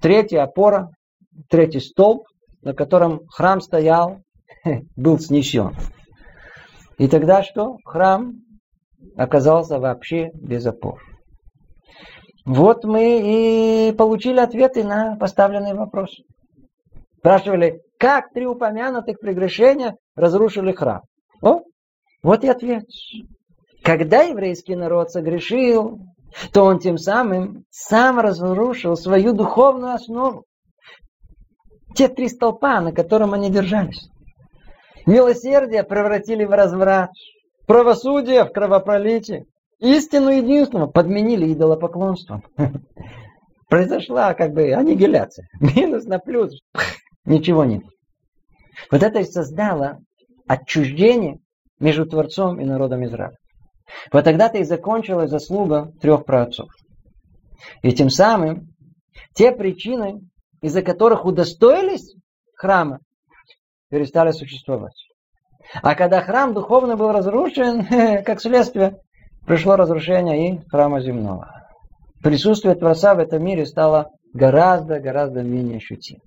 Третья опора, третий столб, на котором храм стоял, был снесен. И тогда что? Храм оказался вообще без опор. Вот мы и получили ответы на поставленный вопрос. Спрашивали, как три упомянутых прегрешения разрушили храм? О, вот и ответ. Когда еврейский народ согрешил, то он тем самым сам разрушил свою духовную основу. Те три столпа, на котором они держались. Милосердие превратили в разврат, правосудие в кровопролитие, истину единственного подменили идолопоклонством. Произошла как бы аннигиляция. Минус на плюс. Ничего нет. Вот это и создало отчуждение между Творцом и народом Израиля. Вот тогда-то и закончилась заслуга трех праотцов. И тем самым те причины, из-за которых удостоились храма, перестали существовать. А когда храм духовно был разрушен, как следствие, пришло разрушение и храма земного. Присутствие Творца в этом мире стало гораздо-гораздо менее ощутимо.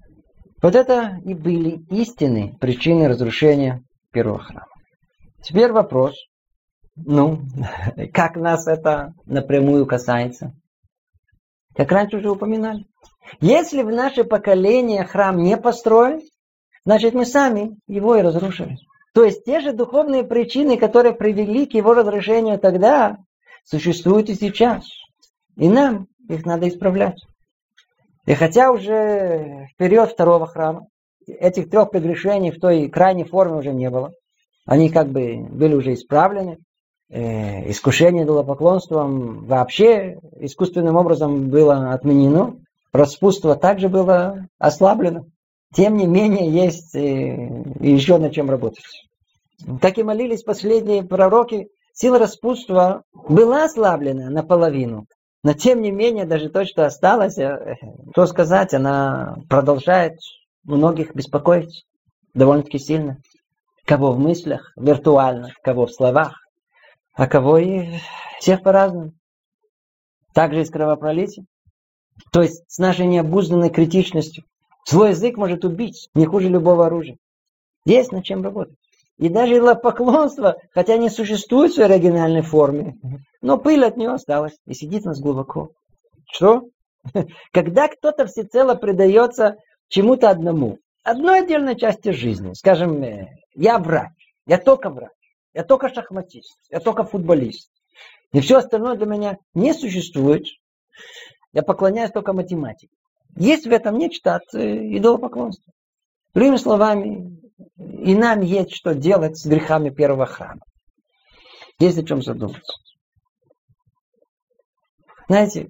Вот это и были истинные причины разрушения первого храма. Теперь вопрос, ну, как нас это напрямую касается? Как раньше уже упоминали. Если в наше поколение храм не построен, значит мы сами его и разрушили. То есть те же духовные причины, которые привели к его разрушению тогда, существуют и сейчас. И нам их надо исправлять. И хотя уже в период второго храма этих трех прегрешений в той крайней форме уже не было, они как бы были уже исправлены, э, искушение идолопоклонством вообще искусственным образом было отменено, распутство также было ослаблено. Тем не менее, есть э, еще над чем работать. Так и молились последние пророки. Сила распутства была ослаблена наполовину, но тем не менее, даже то, что осталось, э, то сказать, она продолжает многих беспокоить довольно-таки сильно. Кого в мыслях, виртуально, кого в словах, а кого и всех по-разному. Также и с кровопролитием. То есть с нашей необузданной критичностью. Злой язык может убить не хуже любого оружия. Есть над чем работать. И даже поклонство, хотя не существует в своей оригинальной форме, но пыль от него осталась и сидит у нас глубоко. Что? Когда кто-то всецело предается чему-то одному, одной отдельной части жизни, скажем, э, я врач, я только врач, я только шахматист, я только футболист, и все остальное для меня не существует, я поклоняюсь только математике. Есть в этом нечто от э, идолопоклонства. Другими словами, и нам есть что делать с грехами первого храма. Есть о чем задуматься. Знаете,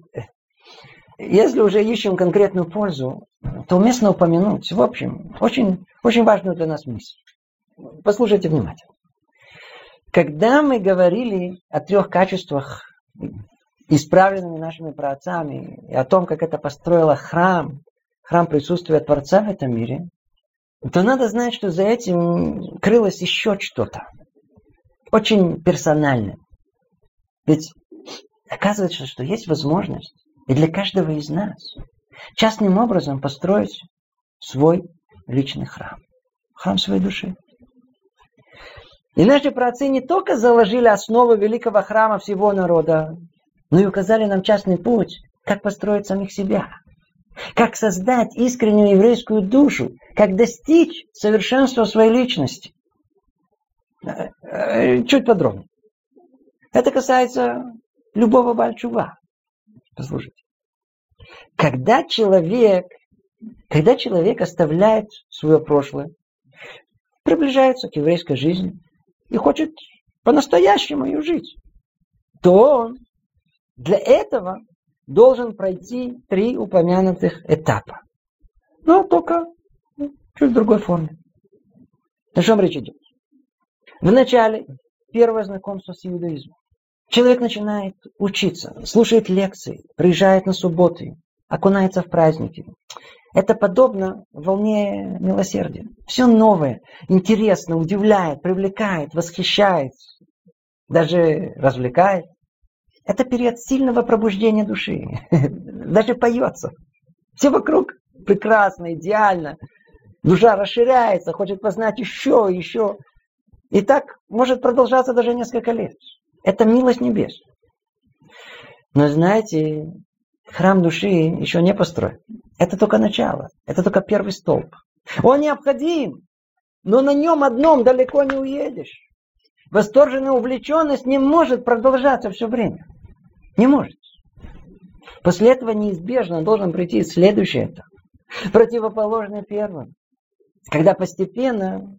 если уже ищем конкретную пользу, то уместно упомянуть, в общем, очень, очень важную для нас мысль. Послушайте внимательно. Когда мы говорили о трех качествах, исправленными нашими праотцами, и о том, как это построило храм, храм присутствия Творца в этом мире, то надо знать, что за этим крылось еще что-то. Очень персональное. Ведь оказывается, что есть возможность и для каждого из нас частным образом построить свой личный храм. Храм своей души. И наши праотцы не только заложили основу великого храма всего народа, но и указали нам частный путь, как построить самих себя. Как создать искреннюю еврейскую душу, как достичь совершенства своей личности. Э, э, чуть подробнее. Это касается любого бальчува. Послушайте. Когда человек, когда человек оставляет свое прошлое, приближается к еврейской жизни и хочет по-настоящему ее жить, то он для этого должен пройти три упомянутых этапа. Но только ну, чуть в другой форме. О чем речь идет? Вначале первое знакомство с иудаизмом. Человек начинает учиться, слушает лекции, приезжает на субботы, окунается в праздники. Это подобно волне милосердия. Все новое, интересно, удивляет, привлекает, восхищает, даже развлекает. Это период сильного пробуждения души. Даже поется. Все вокруг прекрасно, идеально. Душа расширяется, хочет познать еще, еще. И так может продолжаться даже несколько лет. Это милость небес. Но знаете, храм души еще не построен. Это только начало. Это только первый столб. Он необходим, но на нем одном далеко не уедешь. Восторженная увлеченность не может продолжаться все время. Не может. После этого неизбежно должен прийти следующий этап. Противоположный первому. Когда постепенно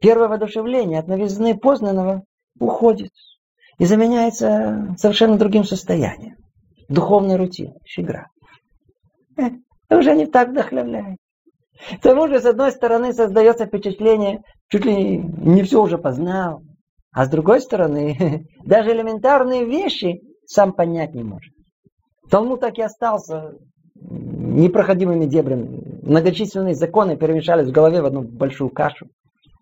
первое воодушевление от новизны познанного уходит и заменяется совершенно другим состоянием. Духовной рутиной, игра. Это уже не так вдохновляет. К тому же, с одной стороны, создается впечатление, чуть ли не все уже познал, а с другой стороны, даже элементарные вещи сам понять не может. Талмуд так и остался непроходимыми дебрями. Многочисленные законы перемешались в голове в одну большую кашу.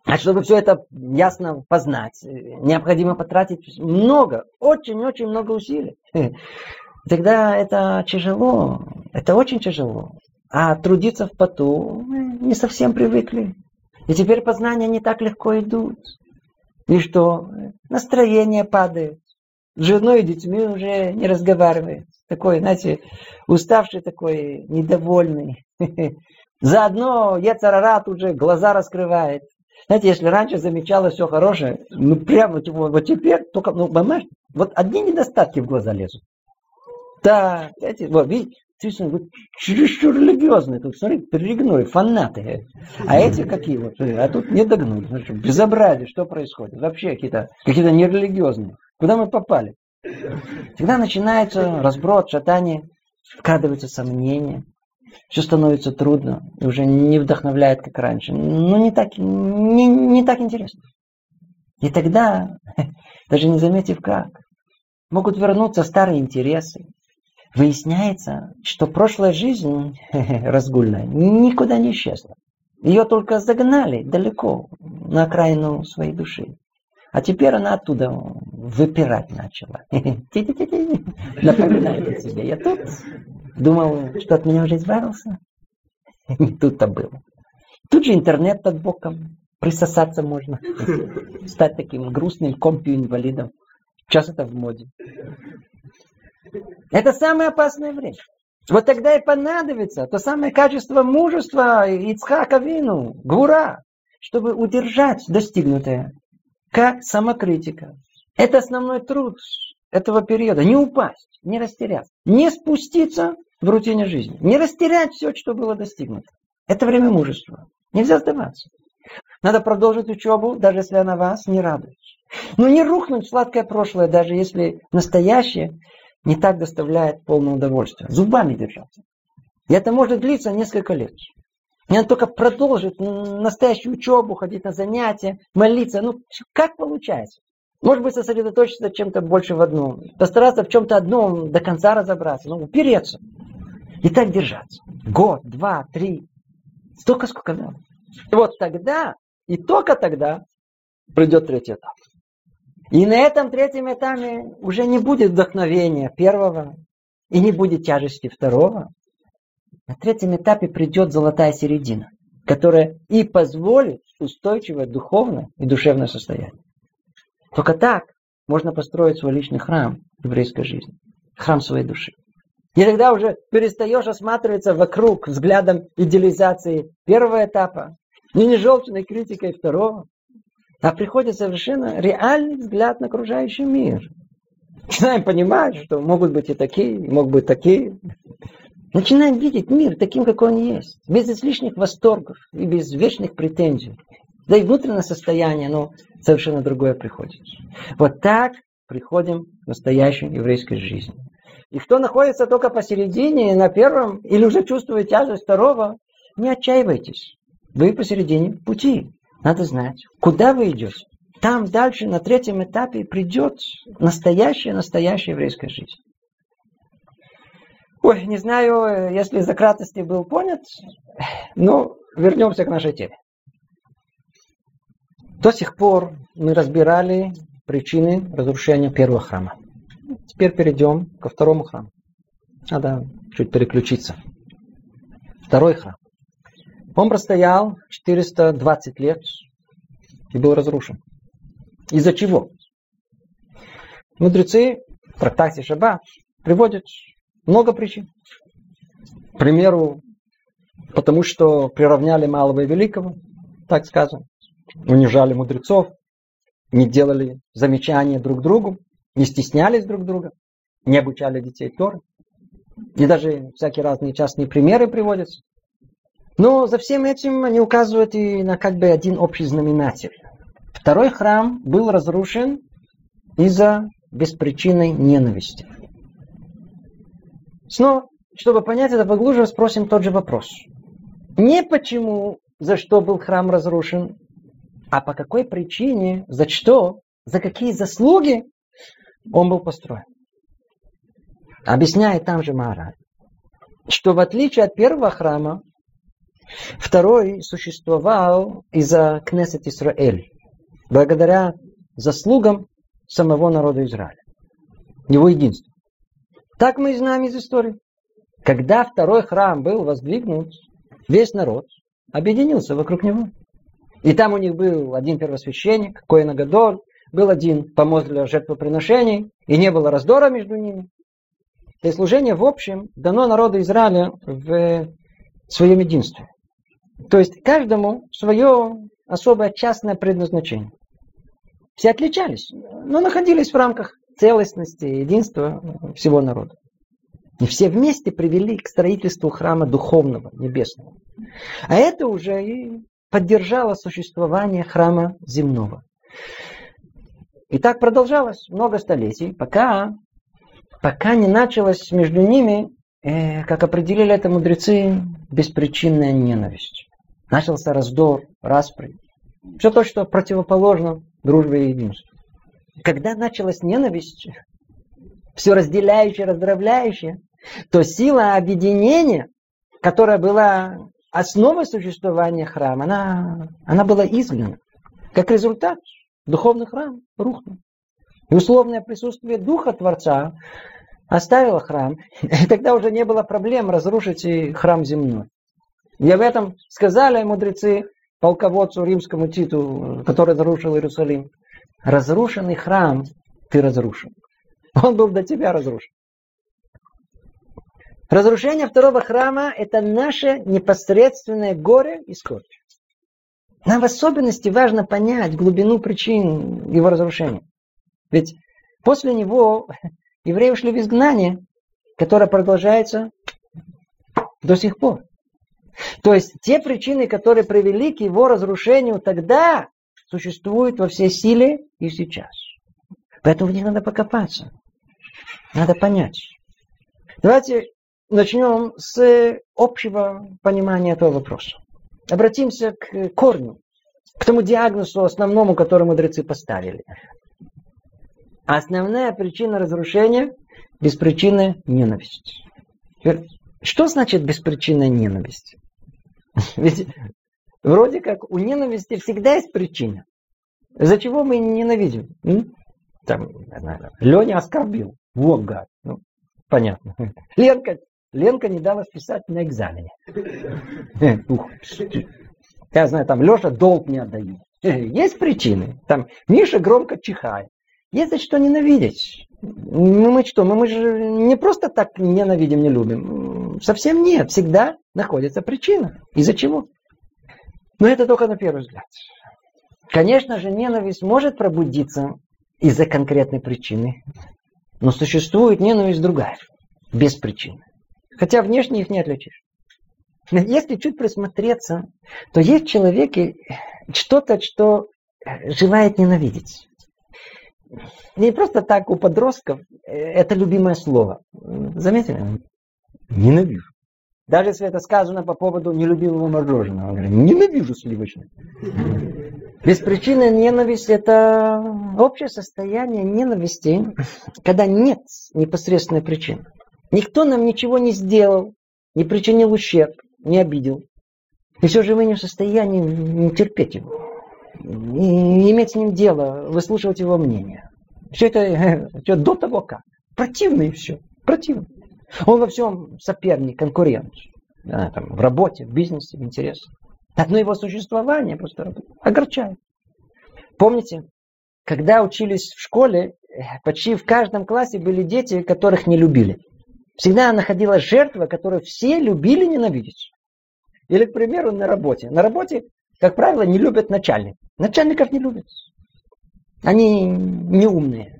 А чтобы все это ясно познать, необходимо потратить много, очень-очень много усилий. Тогда это тяжело, это очень тяжело. А трудиться в поту не совсем привыкли. И теперь познания не так легко идут. И что? Настроение падает. С женой и детьми уже не разговаривает. Такой, знаете, уставший такой, недовольный. Заодно Ецарарат уже глаза раскрывает. Знаете, если раньше замечалось все хорошее, ну прямо вот, вот теперь только, ну понимаешь, вот одни недостатки в глаза лезут. Да, эти, вот, видите, вот чересчур религиозные, тут, смотри, перегнули, фанаты. А эти какие вот, а тут не догнули. Безобразие, что происходит? Вообще какие-то какие нерелигиозные. Куда мы попали? Тогда начинается разброд, шатание, вкрадываются сомнения. Все становится трудно и уже не вдохновляет, как раньше. Но не так, не, не так интересно. И тогда, даже не заметив как, могут вернуться старые интересы, Выясняется, что прошлая жизнь разгульная никуда не исчезла. Ее только загнали далеко, на окраину своей души. А теперь она оттуда выпирать начала. Напоминает о себе. Я тут думал, что от меня уже избавился. Не тут-то было. Тут же интернет под боком. Присосаться можно. Стать таким грустным компью-инвалидом. Сейчас это в моде. Это самое опасное время. Вот тогда и понадобится то самое качество мужества Ицхака Вину, гура, чтобы удержать достигнутое, как самокритика. Это основной труд этого периода. Не упасть, не растеряться, не спуститься в рутине жизни, не растерять все, что было достигнуто. Это время мужества. Нельзя сдаваться. Надо продолжить учебу, даже если она вас не радует. Но не рухнуть в сладкое прошлое, даже если настоящее не так доставляет полное удовольствие. Зубами держаться. И это может длиться несколько лет. И он только продолжит настоящую учебу, ходить на занятия, молиться. Ну, как получается? Может быть, сосредоточиться чем-то больше в одном. Постараться в чем-то одном до конца разобраться. Ну, упереться. И так держаться. Год, два, три. Столько, сколько надо. И вот тогда, и только тогда придет третий этап. И на этом третьем этапе уже не будет вдохновения первого и не будет тяжести второго. На третьем этапе придет золотая середина, которая и позволит устойчивое духовное и душевное состояние. Только так можно построить свой личный храм еврейской жизни, храм своей души. И тогда уже перестаешь осматриваться вокруг взглядом идеализации первого этапа, и не желчной критикой второго, а приходит совершенно реальный взгляд на окружающий мир. Начинаем понимать, что могут быть и такие, и могут быть такие. Начинаем видеть мир таким, какой он есть. Без излишних восторгов и без вечных претензий. Да и внутреннее состояние, оно совершенно другое приходит. Вот так приходим к настоящей еврейской жизни. И кто находится только посередине, на первом, или уже чувствует тяжесть второго, не отчаивайтесь. Вы посередине пути. Надо знать, куда вы идете. Там дальше, на третьем этапе, придет настоящая, настоящая еврейская жизнь. Ой, не знаю, если за кратости был понят, но вернемся к нашей теме. До сих пор мы разбирали причины разрушения первого храма. Теперь перейдем ко второму храму. Надо чуть переключиться. Второй храм. Он простоял 420 лет и был разрушен. Из-за чего? Мудрецы в трактате Шаббат приводят много причин. К примеру, потому что приравняли малого и великого, так сказано. Унижали мудрецов, не делали замечания друг другу, не стеснялись друг друга, не обучали детей Торы. И даже всякие разные частные примеры приводятся. Но за всем этим они указывают и на как бы один общий знаменатель. Второй храм был разрушен из-за беспричинной ненависти. Снова, чтобы понять это поглубже, спросим тот же вопрос. Не почему, за что был храм разрушен, а по какой причине, за что, за какие заслуги он был построен. Объясняет там же Мара, что в отличие от первого храма, второй существовал из-за Кнессет Исраэль, благодаря заслугам самого народа Израиля, его единства. Так мы и знаем из истории. Когда второй храм был воздвигнут, весь народ объединился вокруг него. И там у них был один первосвященник, Коэн Гадоль, был один помост для жертвоприношений, и не было раздора между ними. И служение, в общем, дано народу Израиля в своем единстве. То есть каждому свое особое частное предназначение. Все отличались, но находились в рамках целостности и единства всего народа. И все вместе привели к строительству храма духовного, небесного. А это уже и поддержало существование храма земного. И так продолжалось много столетий, пока, пока не началось между ними, э, как определили это мудрецы, беспричинная ненависть. Начался раздор, распри. Все то, что противоположно дружбе и единству. Когда началась ненависть, все разделяющее, раздравляющее, то сила объединения, которая была основой существования храма, она, она была изгнана. Как результат, Духовный храм рухнул. И условное присутствие Духа Творца оставило храм. И тогда уже не было проблем разрушить и храм земной. И об этом сказали мудрецы полководцу римскому Титу, который разрушил Иерусалим. Разрушенный храм ты разрушен. Он был до тебя разрушен. Разрушение второго храма – это наше непосредственное горе и скорбь. Нам в особенности важно понять глубину причин его разрушения. Ведь после него евреи ушли в изгнание, которое продолжается до сих пор. То есть те причины, которые привели к его разрушению тогда, существуют во всей силе и сейчас. Поэтому в них надо покопаться. Надо понять. Давайте начнем с общего понимания этого вопроса. Обратимся к корню, к тому диагнозу основному, который мудрецы поставили. Основная причина разрушения – беспричинная ненависть. Что значит беспричинная ненависть? Ведь вроде как у ненависти всегда есть причина. За чего мы ненавидим? Там, Леня оскорбил. Вот гад. Ну, понятно. Ленка Ленка не дала списать на экзамене. Я знаю, там Леша долг не отдает. Есть причины. Там Миша громко чихает. Есть за что ненавидеть. Ну мы что, мы, мы же не просто так ненавидим, не любим. Совсем нет. Всегда находится причина. Из-за чего? Но это только на первый взгляд. Конечно же, ненависть может пробудиться из-за конкретной причины. Но существует ненависть другая, без причины. Хотя внешне их не отличишь. Если чуть присмотреться, то есть в человеке что-то, что желает ненавидеть. Не просто так у подростков э, это любимое слово. Заметили? Ненавижу. Даже если это сказано по поводу нелюбимого мороженого. Он говорит, ненавижу сливочное. Без причины ненависть – это общее состояние ненависти, когда нет непосредственной причины. Никто нам ничего не сделал, не причинил ущерб, не обидел. И все же мы не в состоянии не терпеть его. И иметь с ним дело, выслушивать его мнение. Все это все до того как. Противно и все. Противно. Он во всем соперник, конкурент. Да, там, в работе, в бизнесе, в интересах. Одно его существование просто огорчает. Помните, когда учились в школе, почти в каждом классе были дети, которых не любили. Всегда находилась жертва, которую все любили ненавидеть. Или, к примеру, на работе. На работе, как правило, не любят начальник. Начальников не любят. Они не умные.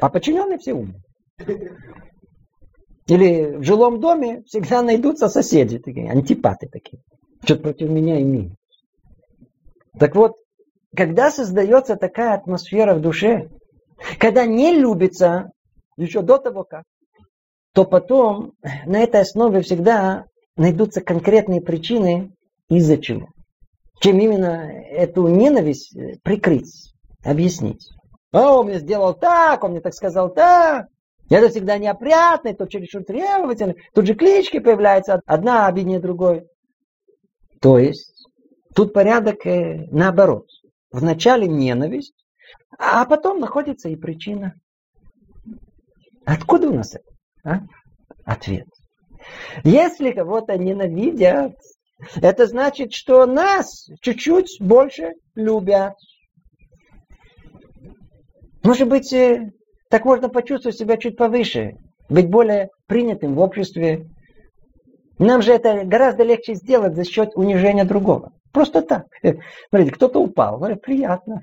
А подчиненные все умные. Или в жилом доме всегда найдутся соседи, такие, антипаты такие. Что-то против меня имеют. Так вот, когда создается такая атмосфера в душе, когда не любится, еще до того как, то потом на этой основе всегда найдутся конкретные причины, из-за чего. Чем именно эту ненависть прикрыть, объяснить. А он мне сделал так, он мне так сказал так. Это всегда неопрятный, то чересчур требовательный. Тут же клички появляются, одна обиднее другой. То есть, тут порядок э, наоборот. Вначале ненависть, а потом находится и причина. Откуда у нас это? А? Ответ. Если кого-то ненавидят, это значит, что нас чуть-чуть больше любят. Может быть, э, так можно почувствовать себя чуть повыше, быть более принятым в обществе. Нам же это гораздо легче сделать за счет унижения другого. Просто так. Смотрите, кто-то упал. Говорит, приятно.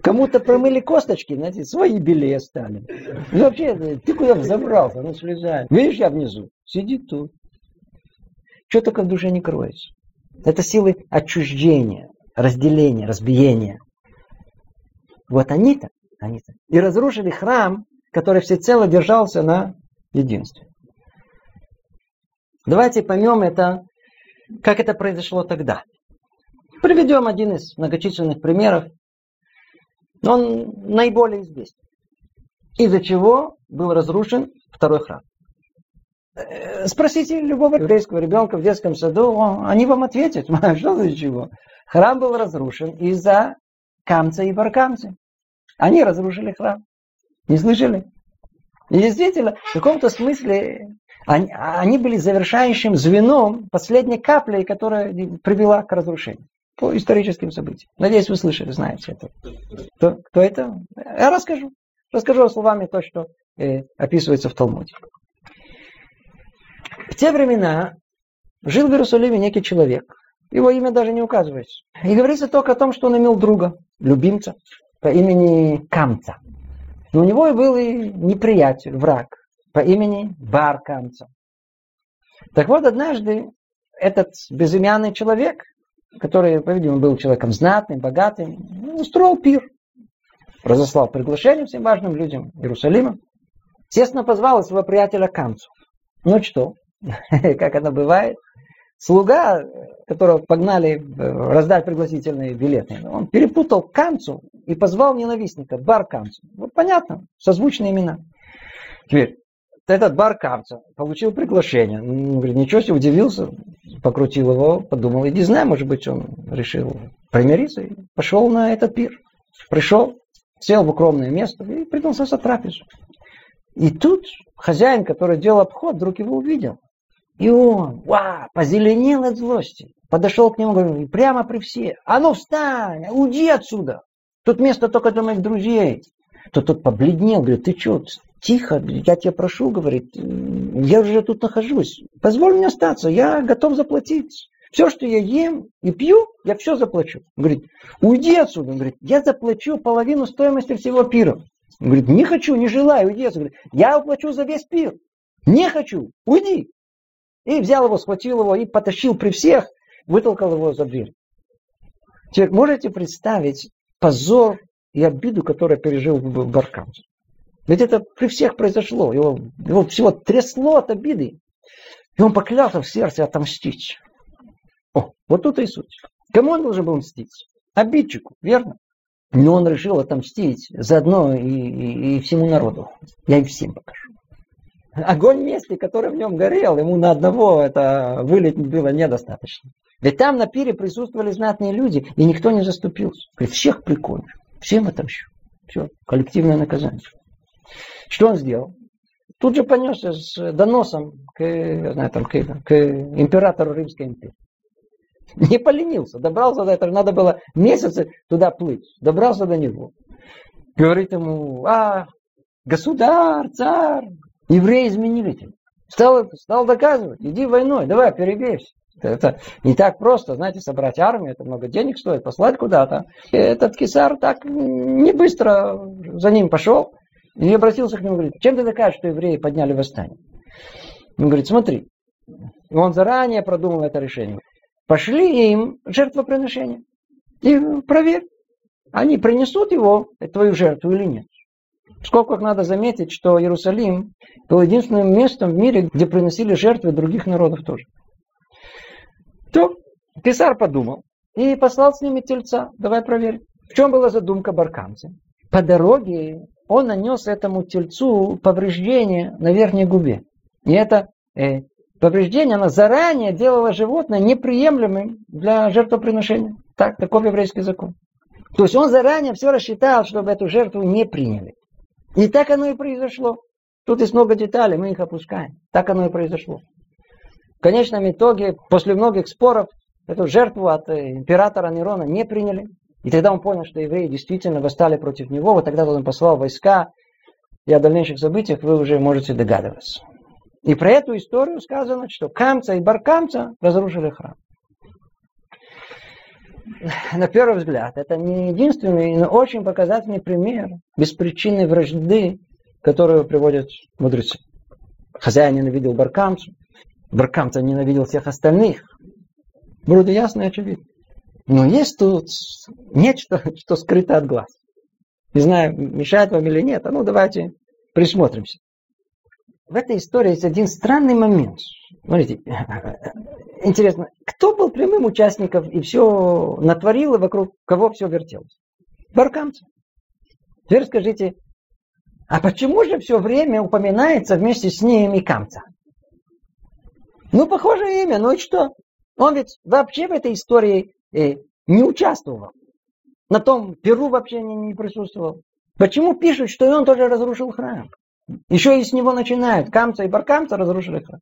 Кому-то промыли косточки, знаете, свои белее стали. Ну, вообще, ты куда взобрался? Ну, слезай. Видишь, я внизу. Сиди тут. Что только в душе не кроется. Это силы отчуждения, разделения, разбиения. Вот они-то, они-то. И разрушили храм, который всецело держался на единстве. Давайте поймем это, как это произошло тогда. Приведем один из многочисленных примеров. Он наиболее известен. Из-за чего был разрушен второй храм. Э, спросите любого еврейского ребенка в детском саду, они вам ответят, что за чего. Храм был разрушен из-за камца и баркамцы. Они разрушили храм. Не слышали? И действительно, в каком-то смысле они, они были завершающим звеном, последней каплей, которая привела к разрушению. По историческим событиям. Надеюсь, вы слышали, знаете это. Кто, кто это? Я расскажу. Расскажу словами то, что э, описывается в Талмуде. В те времена жил в Иерусалиме некий человек. Его имя даже не указывается. И говорится только о том, что он имел друга, любимца по имени Камца. Но у него и был и неприятель, враг по имени Бар Камца. Так вот, однажды этот безымянный человек, который, по-видимому, был человеком знатным, богатым, устроил пир. Разослал приглашение всем важным людям Иерусалима. Естественно, позвал своего приятеля Камцу. Ну что, как это бывает, слуга, которого погнали раздать пригласительные билеты, он перепутал Камцу и позвал ненавистника, Бар Камцу. Вот понятно, созвучные имена. Теперь, этот Бар Камца получил приглашение. Он говорит, ничего себе, удивился, покрутил его, подумал, иди знай, может быть, он решил примириться и пошел на этот пир. Пришел, сел в укромное место и принялся за трапезу. И тут хозяин, который делал обход, вдруг его увидел. И он, ва, позеленел от злости. Подошел к нему, говорит, прямо при все. А ну встань, уйди отсюда. Тут место только для моих друзей. То тот побледнел, говорит, ты что, тихо, я тебя прошу, говорит, я уже тут нахожусь. Позволь мне остаться, я готов заплатить. Все, что я ем и пью, я все заплачу. Он говорит, уйди отсюда. Он говорит, я заплачу половину стоимости всего пира. Он говорит, не хочу, не желаю, уйди. Говорит, я уплачу за весь пир. Не хочу, уйди. И взял его, схватил его и потащил при всех, вытолкал его за дверь. Теперь можете представить позор и обиду, которую пережил Баркан. Ведь это при всех произошло. Его, его всего трясло от обиды. И он поклялся в сердце отомстить. О, вот тут и суть. Кому он должен был мстить? Обидчику, верно? Но он решил отомстить заодно и, и, и всему народу. Я и всем покажу. Огонь мести, который в нем горел, ему на одного это вылить было недостаточно. Ведь там на пире присутствовали знатные люди, и никто не заступился. Говорит, всех прикончу, всем отомщу. Все, коллективное наказание. Что он сделал? Тут же понесся с доносом к, я знаю, там, к, к императору Римской империи. Не поленился, добрался до этого, надо было месяцы туда плыть, добрался до него. Говорит ему, а, государь, царь, евреи изменили тебя. Стал, стал доказывать, иди войной, давай, перебейся. Это не так просто, знаете, собрать армию, это много денег стоит, послать куда-то. Этот кисар так не быстро за ним пошел и обратился к нему, говорит, чем ты докажешь, что евреи подняли восстание? Он говорит, смотри, он заранее продумал это решение. Пошли им жертвоприношение и проверь, они принесут его, твою жертву или нет. Сколько надо заметить, что Иерусалим был единственным местом в мире, где приносили жертвы других народов тоже. То Писар подумал и послал с ними тельца. Давай проверим. В чем была задумка барканца? По дороге он нанес этому тельцу повреждение на верхней губе. И это э, повреждение, оно заранее делало животное неприемлемым для жертвоприношения. Так, таков еврейский закон. То есть он заранее все рассчитал, чтобы эту жертву не приняли. И так оно и произошло. Тут есть много деталей, мы их опускаем. Так оно и произошло. В конечном итоге, после многих споров, эту жертву от э, императора Нерона не приняли. И тогда он понял, что евреи действительно восстали против него. Вот тогда он послал войска. И о дальнейших событиях вы уже можете догадываться. И про эту историю сказано, что Камца и Баркамца разрушили храм. На первый взгляд, это не единственный, но очень показательный пример беспричинной вражды, которую приводят мудрецы. Хозяин ненавидел Баркамцу, Баркамца ненавидел всех остальных. Вроде ясно и очевидно. Но есть тут нечто, что скрыто от глаз. Не знаю, мешает вам или нет, а ну давайте присмотримся. В этой истории есть один странный момент. Смотрите, интересно, кто был прямым участником и все натворил, и вокруг кого все вертелось? Баркамцы. Теперь скажите, а почему же все время упоминается вместе с ним и Камца? Ну, похожее имя, ну и что? Он ведь вообще в этой истории э, не участвовал. На том Перу вообще не, присутствовал. Почему пишут, что он тоже разрушил храм? Еще и с него начинают. Камца и Баркамца разрушили храм.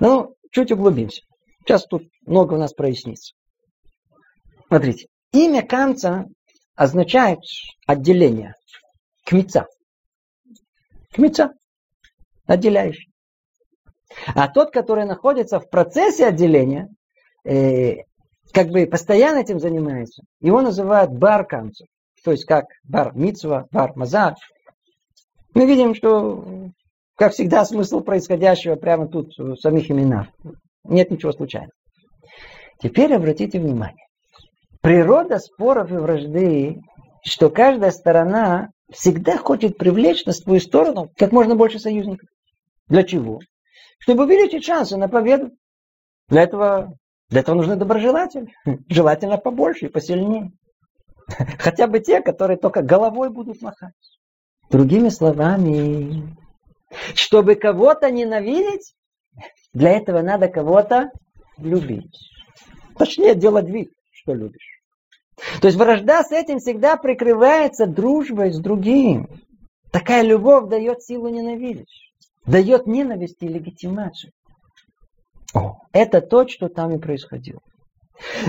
Ну, чуть углубимся. Сейчас тут много у нас прояснится. Смотрите. Имя Камца означает отделение. Кмица. Кмица. Отделяющий. А тот, который находится в процессе отделения, э, как бы постоянно этим занимается, его называют барканцем. То есть как бар мицва, бар мазар. Мы видим, что, как всегда, смысл происходящего прямо тут, в самих именах. Нет ничего случайного. Теперь обратите внимание. Природа споров и вражды, что каждая сторона всегда хочет привлечь на свою сторону как можно больше союзников. Для чего? чтобы увеличить шансы на победу. Для этого, для этого нужны доброжелатели. Желательно побольше и посильнее. Хотя бы те, которые только головой будут махать. Другими словами, чтобы кого-то ненавидеть, для этого надо кого-то любить. Точнее, делать вид, что любишь. То есть вражда с этим всегда прикрывается дружбой с другим. Такая любовь дает силу ненавидеть дает ненависти легитимацию. Это то, что там и происходило.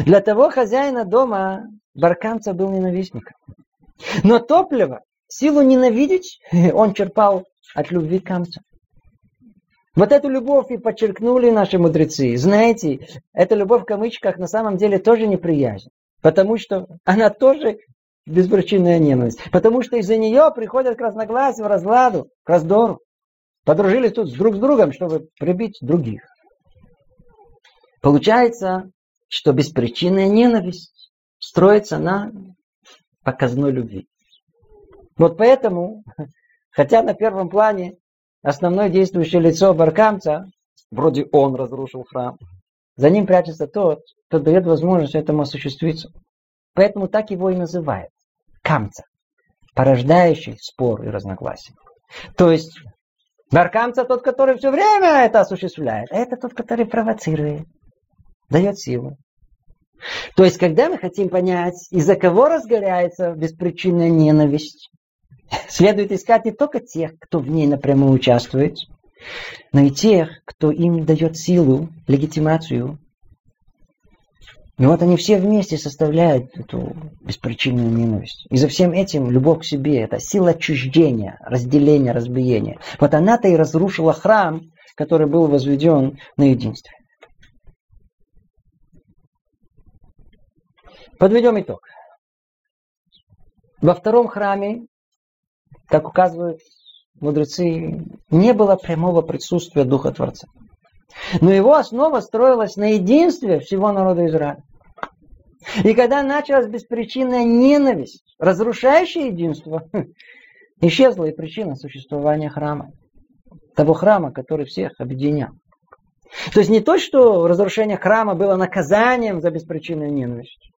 Для того хозяина дома Барканца был ненавистником. Но топливо, силу ненавидеть, он черпал от любви Камца. Вот эту любовь и подчеркнули наши мудрецы. Знаете, эта любовь в кавычках на самом деле тоже неприязнь. Потому что она тоже беспричинная ненависть. Потому что из-за нее приходят к разногласию, разладу, к раздору. Подружились тут друг с другом, чтобы прибить других. Получается, что беспричинная ненависть строится на показной любви. Вот поэтому, хотя на первом плане основное действующее лицо Баркамца, вроде он разрушил храм, за ним прячется тот, кто дает возможность этому осуществиться. Поэтому так его и называют. Камца. Порождающий спор и разногласия. То есть Баркамца тот, который все время это осуществляет. А это тот, который провоцирует. Дает силу. То есть, когда мы хотим понять, из-за кого разгоряется беспричинная ненависть, следует искать не только тех, кто в ней напрямую участвует, но и тех, кто им дает силу, легитимацию. И вот они все вместе составляют эту беспричинную ненависть. И за всем этим любовь к себе, это сила отчуждения, разделения, разбиения. Вот она-то и разрушила храм, который был возведен на единстве. Подведем итог. Во втором храме, как указывают мудрецы, не было прямого присутствия Духа Творца. Но его основа строилась на единстве всего народа Израиля. И когда началась беспричинная ненависть, разрушающая единство, исчезла и причина существования храма. Того храма, который всех объединял. То есть не то, что разрушение храма было наказанием за беспричинную ненависть,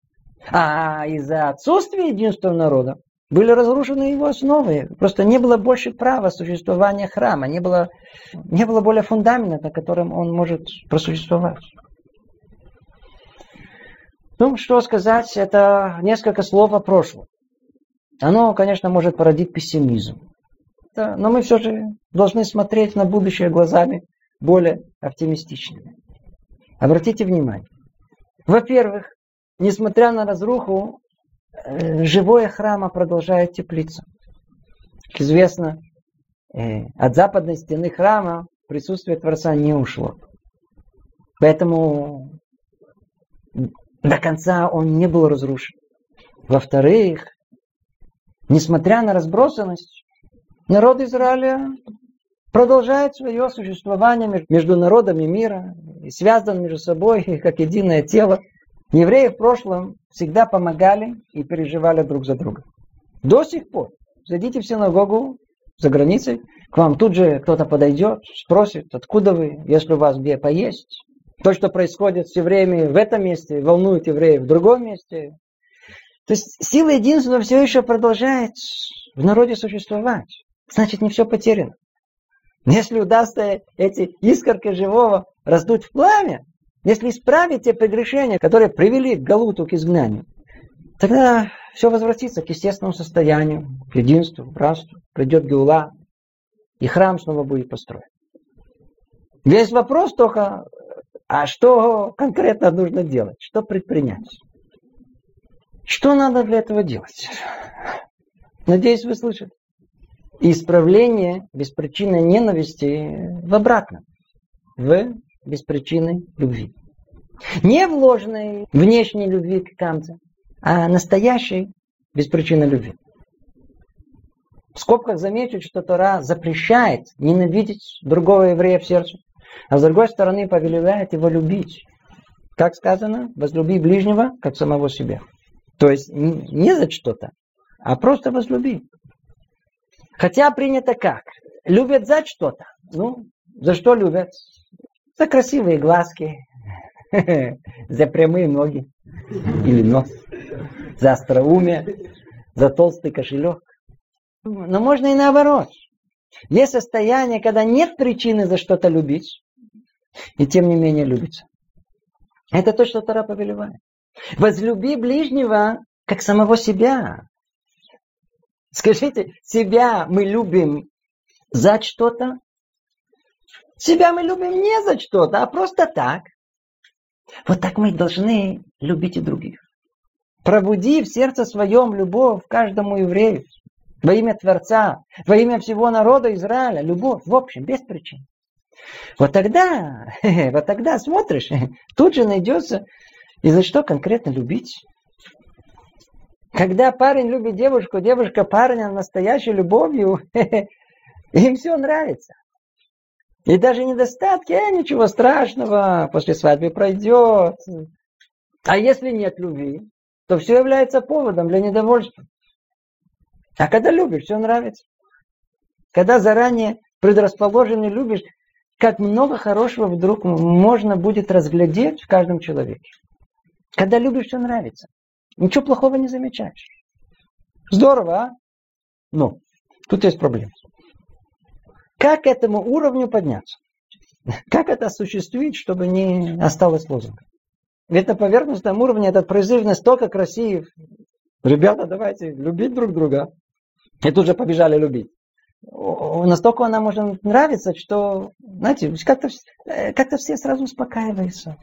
а из-за отсутствия единства народа были разрушены его основы. Просто не было больше права существования храма, не было, не было более фундамента, на котором он может просуществовать. Ну, что сказать, это несколько слов о прошлом. Оно, конечно, может породить пессимизм. Но мы все же должны смотреть на будущее глазами более оптимистичными. Обратите внимание. Во-первых, несмотря на разруху, живое храма продолжает теплиться. Как известно, э, от западной стены храма присутствие Творца не ушло. Поэтому до конца он не был разрушен. Во-вторых, несмотря на разбросанность, народ Израиля продолжает свое существование между народами мира и связан между собой как единое тело. Евреи в прошлом всегда помогали и переживали друг за друга. До сих пор. Зайдите в синагогу за границей, к вам тут же кто-то подойдет, спросит, откуда вы, если у вас где поесть. То, что происходит с евреями в этом месте, волнует евреев в другом месте. То есть сила единства все еще продолжает в народе существовать. Значит, не все потеряно. Если удастся эти искорки живого раздуть в пламя, если исправить те прегрешения, которые привели к Галуту, к изгнанию, тогда все возвратится к естественному состоянию, к единству, к братству. Придет Геула, и храм снова будет построен. Весь вопрос только, а что конкретно нужно делать? Что предпринять? Что надо для этого делать? Надеюсь, вы слышали. Исправление беспричинной ненависти в обратном. В беспричинной любви. Не вложенной внешней любви к Камце, а настоящей беспричинной любви. В скобках замечу, что Тора запрещает ненавидеть другого еврея в сердце, а с другой стороны повелевает его любить. Как сказано, возлюби ближнего, как самого себя. То есть не за что-то, а просто возлюби. Хотя принято как? Любят за что-то. Ну, за что любят? За красивые глазки, за прямые ноги или нос, за остроумие, за толстый кошелек. Но можно и наоборот. Есть состояние, когда нет причины за что-то любить, и тем не менее любится. Это то, что Тара повелевает. Возлюби ближнего, как самого себя. Скажите, себя мы любим за что-то себя мы любим не за что-то, а просто так. Вот так мы должны любить и других. Пробуди в сердце своем любовь каждому еврею. Во имя Творца, во имя всего народа Израиля. Любовь, в общем, без причин. Вот тогда, вот тогда смотришь, тут же найдется, и за что конкретно любить. Когда парень любит девушку, девушка парня настоящей любовью, им все нравится. И даже недостатки, э, ничего страшного, после свадьбы пройдет. А если нет любви, то все является поводом для недовольства. А когда любишь, все нравится. Когда заранее предрасположенный любишь, как много хорошего вдруг можно будет разглядеть в каждом человеке. Когда любишь, все нравится. Ничего плохого не замечаешь. Здорово, а? Но тут есть проблема. Как этому уровню подняться? Как это осуществить, чтобы не осталось лозунгом? Ведь на поверхностном уровне этот призыв настолько красив. Ребята, давайте любить друг друга. И тут же побежали любить. Настолько она может нравиться, что, знаете, как-то э, как все сразу успокаиваются.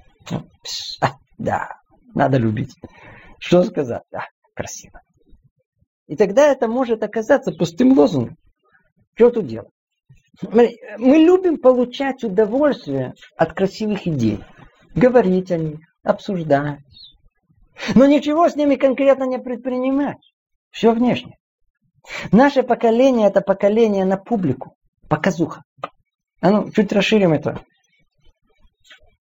А, да, надо любить. Что сказать? Да, красиво. И тогда это может оказаться пустым лозунгом. Что тут делать? Мы, любим получать удовольствие от красивых идей. Говорить о них, обсуждать. Но ничего с ними конкретно не предпринимать. Все внешне. Наше поколение это поколение на публику. Показуха. А ну, чуть расширим это.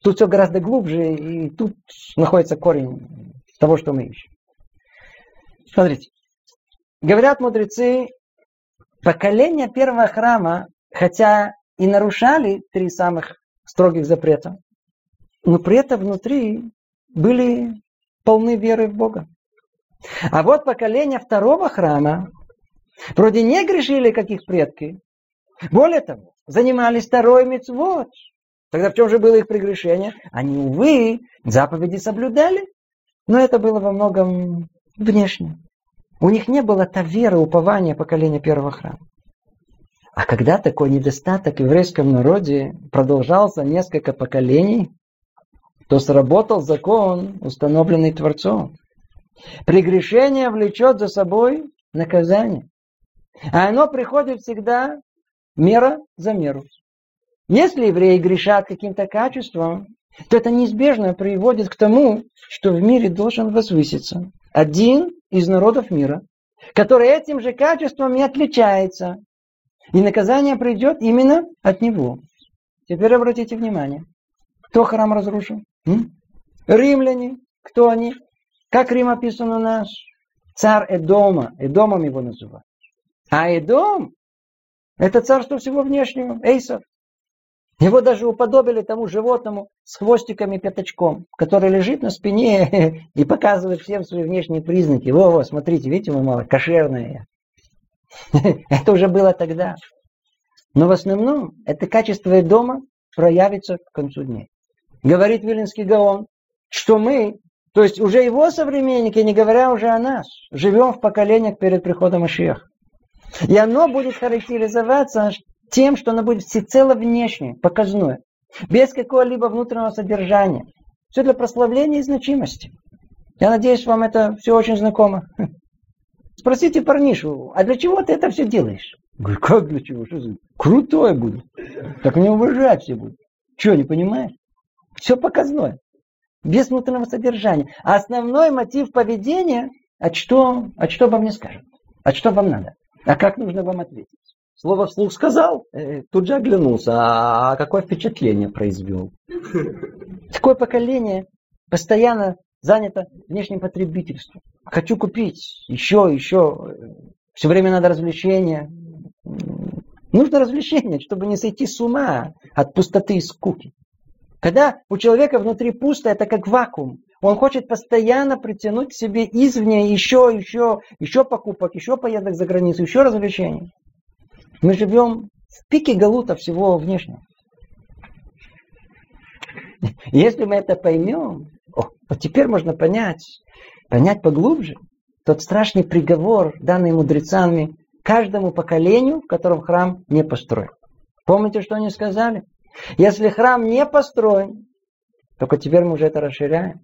Тут все гораздо глубже, и тут находится корень того, что мы ищем. Смотрите. Говорят мудрецы, поколение первого храма, хотя и нарушали три самых строгих запрета, но при этом внутри были полны веры в Бога. А вот поколение второго храма вроде не грешили, как их предки. Более того, занимались второй мецвод. Тогда в чем же было их прегрешение? Они, увы, заповеди соблюдали, но это было во многом внешне. У них не было та вера, упования поколения первого храма. А когда такой недостаток в еврейском народе продолжался несколько поколений, то сработал закон, установленный Творцом. Прегрешение влечет за собой наказание. А оно приходит всегда мера за меру. Если евреи грешат каким-то качеством, то это неизбежно приводит к тому, что в мире должен возвыситься один из народов мира, который этим же качеством и отличается. И наказание придет именно от него. Теперь обратите внимание. Кто храм разрушил? М? Римляне. Кто они? Как Рим описан у нас? Царь Эдома. Эдомом его называют. А Эдом – это царство всего внешнего. Эйсов. Его даже уподобили тому животному с хвостиком и пятачком, который лежит на спине и показывает всем свои внешние признаки. Во-во, смотрите, видите, мы мало кошерное. Это уже было тогда. Но в основном это качество дома проявится к концу дней. Говорит Вилинский Гаон, что мы, то есть уже его современники, не говоря уже о нас, живем в поколениях перед приходом Ишиях. И оно будет характеризоваться тем, что оно будет всецело внешнее, показное, без какого-либо внутреннего содержания. Все для прославления и значимости. Я надеюсь, вам это все очень знакомо. Спросите парнишу, а для чего ты это все делаешь? Говорю, как для чего? Что за... Крутой буду. Так меня уважать все будут. Что, не понимаешь? Все показное. Без внутреннего содержания. А основной мотив поведения, а что, а что обо мне скажут? А что вам надо? А как нужно вам ответить? Слово вслух сказал, э, тут же оглянулся, а, а какое впечатление произвел. Такое поколение постоянно занято внешним потребительством. Хочу купить еще, еще. Все время надо развлечения. Нужно развлечение, чтобы не сойти с ума от пустоты и скуки. Когда у человека внутри пусто, это как вакуум. Он хочет постоянно притянуть к себе извне еще, еще, еще покупок, еще поездок за границу, еще развлечений. Мы живем в пике галута всего внешнего. Если мы это поймем, вот теперь можно понять, понять поглубже тот страшный приговор, данный мудрецами каждому поколению, в котором храм не построен. Помните, что они сказали? Если храм не построен, только теперь мы уже это расширяем,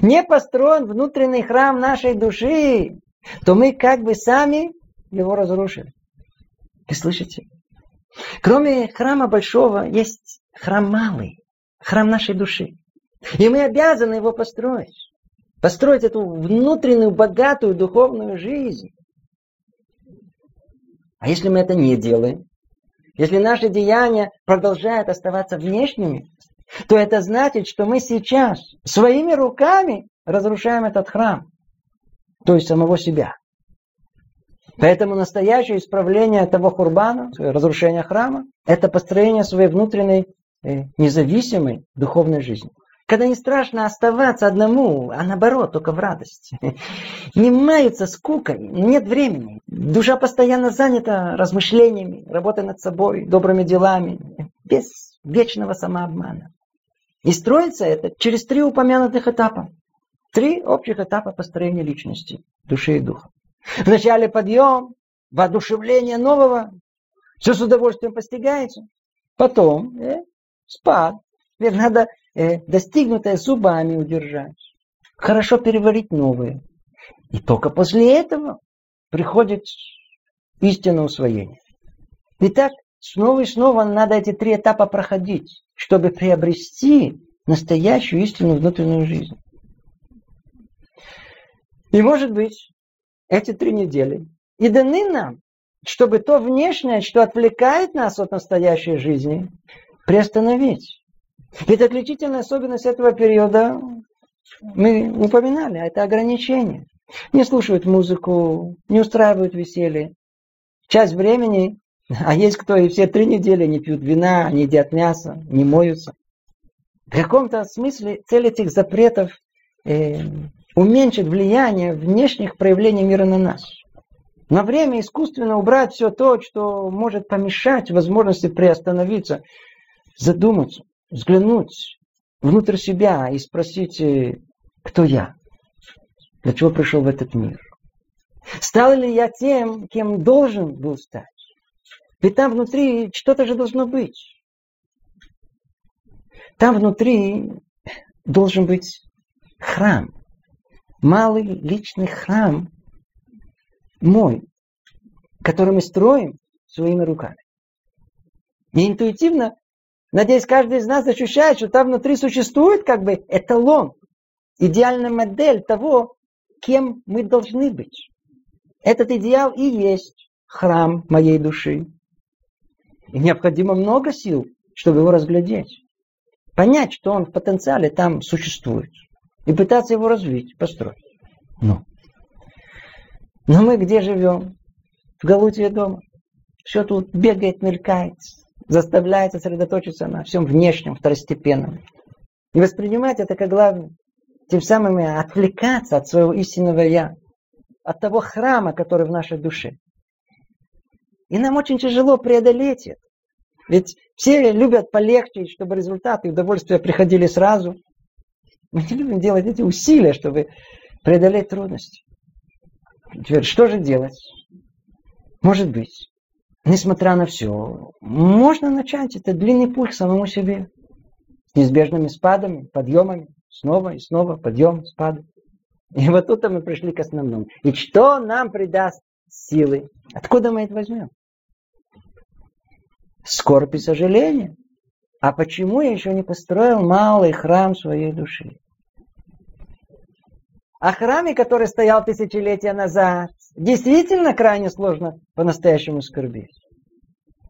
не построен внутренний храм нашей души, то мы как бы сами его разрушили. Вы слышите? Кроме храма большого есть храм малый, храм нашей души. И мы обязаны его построить. построить эту внутреннюю богатую духовную жизнь. А если мы это не делаем, если наши деяния продолжают оставаться внешними, то это значит, что мы сейчас своими руками разрушаем этот храм, то есть самого себя. Поэтому настоящее исправление того хурбана, разрушение храма, это построение своей внутренней э, независимой духовной жизни. Когда не страшно оставаться одному, а наоборот, только в радости. Не маются скукой, нет времени. Душа постоянно занята размышлениями, работой над собой, добрыми делами, без вечного самообмана. И строится это через три упомянутых этапа. Три общих этапа построения личности, души и духа. Вначале подъем, воодушевление нового, все с удовольствием постигается. Потом э, спад. Теперь надо достигнутое зубами удержать. Хорошо переварить новое. И только после этого приходит истинное усвоение. Итак, снова и снова надо эти три этапа проходить, чтобы приобрести настоящую истинную внутреннюю жизнь. И может быть, эти три недели и даны нам, чтобы то внешнее, что отвлекает нас от настоящей жизни, приостановить. Ведь отличительная особенность этого периода мы упоминали, это ограничение. Не слушают музыку, не устраивают веселье. Часть времени, а есть кто и все три недели не пьют вина, не едят мясо, не моются. В каком-то смысле цель этих запретов э, уменьшить влияние внешних проявлений мира на нас. На время искусственно убрать все то, что может помешать возможности приостановиться, задуматься, взглянуть внутрь себя и спросить, э, кто я? Для чего пришел в этот мир? Стал ли я тем, кем должен был стать? Ведь там внутри что-то же должно быть. Там внутри должен быть храм малый личный храм мой, который мы строим своими руками. И интуитивно, надеюсь, каждый из нас ощущает, что там внутри существует как бы эталон, идеальная модель того, кем мы должны быть. Этот идеал и есть храм моей души. И необходимо много сил, чтобы его разглядеть. Понять, что он в потенциале там существует и пытаться его развить, построить. Ну. Но мы где живем? В Галутье дома. Все тут бегает, мелькает, заставляет сосредоточиться на всем внешнем, второстепенном. И воспринимать это как главное. Тем самым отвлекаться от своего истинного «я», от того храма, который в нашей душе. И нам очень тяжело преодолеть это. Ведь все любят полегче, чтобы результаты и удовольствия приходили сразу. Мы не любим делать эти усилия, чтобы преодолеть трудности. Теперь, что же делать? Может быть, несмотря на все, можно начать этот длинный путь к самому себе. С неизбежными спадами, подъемами, снова и снова, подъем, спады. И вот тут мы пришли к основному. И что нам придаст силы? Откуда мы это возьмем? Скорбь и сожаление. А почему я еще не построил малый храм своей души? О храме, который стоял тысячелетия назад, действительно крайне сложно по-настоящему скорбеть.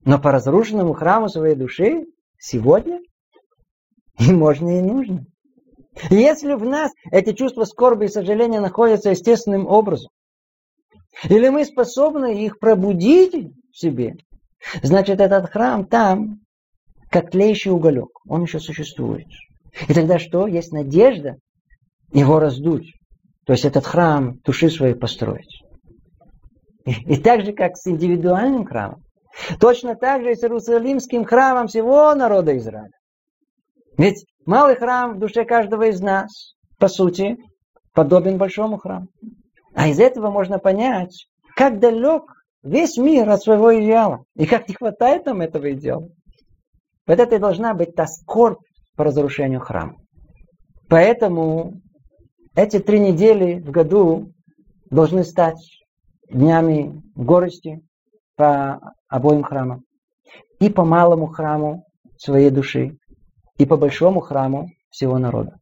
Но по разрушенному храму своей души сегодня и можно, и нужно. Если в нас эти чувства скорби и сожаления находятся естественным образом, или мы способны их пробудить в себе, значит этот храм там, как тлеющий уголек, он еще существует. И тогда что? Есть надежда его раздуть. То есть этот храм души своей построить. И, так же, как с индивидуальным храмом, точно так же и с Иерусалимским храмом всего народа Израиля. Ведь малый храм в душе каждого из нас, по сути, подобен большому храму. А из этого можно понять, как далек весь мир от своего идеала, и как не хватает нам этого идеала. Вот это и должна быть та скорбь по разрушению храма. Поэтому эти три недели в году должны стать днями горести по обоим храмам. И по малому храму своей души, и по большому храму всего народа.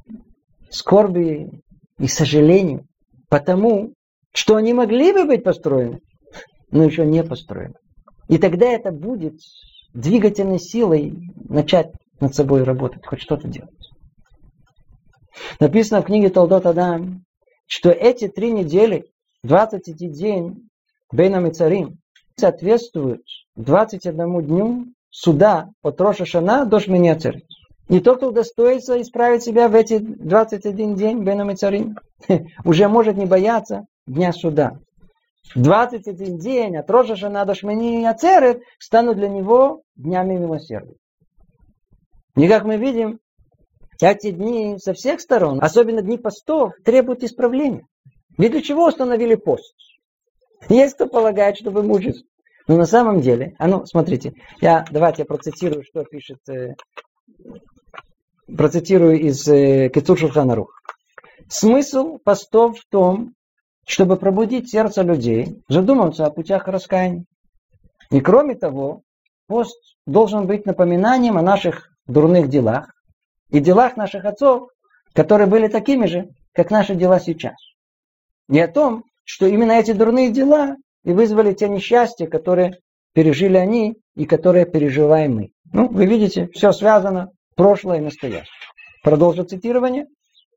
Скорби и сожалению, потому что они могли бы быть построены, но еще не построены. И тогда это будет двигательной силой начать над собой работать, хоть что-то делать. Написано в книге Толдот Адам, что эти три недели, 21 день Бейнам и Царим, соответствуют 21 дню суда от Роша Шана до Шминяцер. И тот, кто удостоится исправить себя в эти 21 день Бейнам и Царим, уже может не бояться дня суда. 21 день от Роша Шана до Шмини Ацерет станут для него днями милосердия. И как мы видим, эти дни со всех сторон, особенно дни постов, требуют исправления. Ведь для чего установили пост? Есть кто полагает, чтобы мучиться. Но на самом деле, а ну, смотрите, я, давайте я процитирую, что пишет, э, процитирую из э, Кецур Шурханарух. Смысл постов в том, чтобы пробудить сердце людей, задуматься о путях раскаяния. И кроме того, пост должен быть напоминанием о наших дурных делах и делах наших отцов, которые были такими же, как наши дела сейчас. И о том, что именно эти дурные дела и вызвали те несчастья, которые пережили они и которые переживаем мы. Ну, вы видите, все связано, прошлое и настоящее. Продолжу цитирование.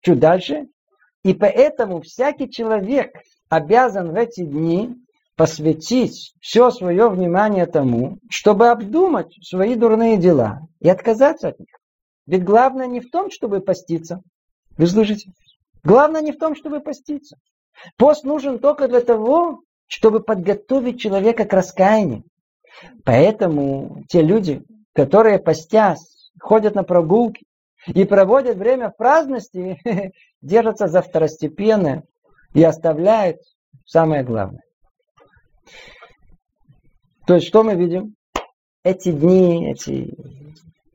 Чуть дальше. И поэтому всякий человек обязан в эти дни посвятить все свое внимание тому, чтобы обдумать свои дурные дела и отказаться от них. Ведь главное не в том, чтобы поститься. Вы слышите? Главное не в том, чтобы поститься. Пост нужен только для того, чтобы подготовить человека к раскаянию. Поэтому те люди, которые постясь, ходят на прогулки и проводят время в праздности, держатся за второстепенное и оставляют самое главное. То есть что мы видим? Эти дни, эти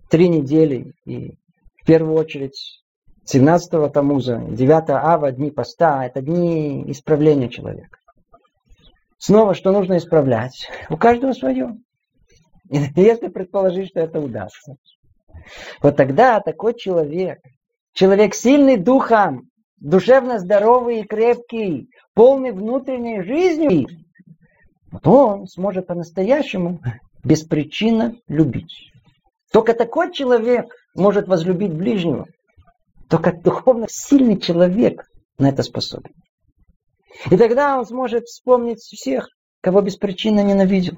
три недели и в первую очередь 17-го Тамуза, 9 Ава, дни поста, это дни исправления человека. Снова, что нужно исправлять? У каждого свое. Если предположить, что это удастся. Вот тогда такой человек, человек сильный духом, душевно здоровый и крепкий, полный внутренней жизнью, вот он сможет по-настоящему беспричинно любить. Только такой человек может возлюбить ближнего. Только духовно сильный человек на это способен. И тогда он сможет вспомнить всех, кого без причины ненавидел.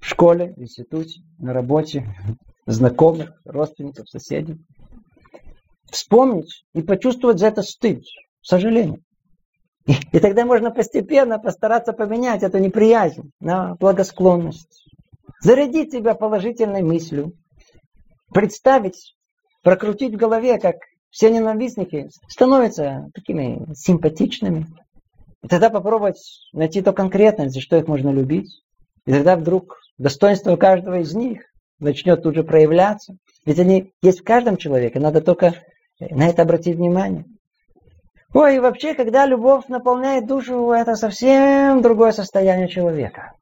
В школе, в институте, на работе, знакомых, родственников, соседей. Вспомнить и почувствовать за это стыд, сожаление. И, и тогда можно постепенно постараться поменять эту неприязнь на благосклонность. Зарядить себя положительной мыслью. Представить, прокрутить в голове, как все ненавистники становятся такими симпатичными. И тогда попробовать найти то конкретное, за что их можно любить. И тогда вдруг достоинство каждого из них начнет тут же проявляться. Ведь они есть в каждом человеке, надо только на это обратить внимание. Ой, и вообще, когда любовь наполняет душу, это совсем другое состояние человека.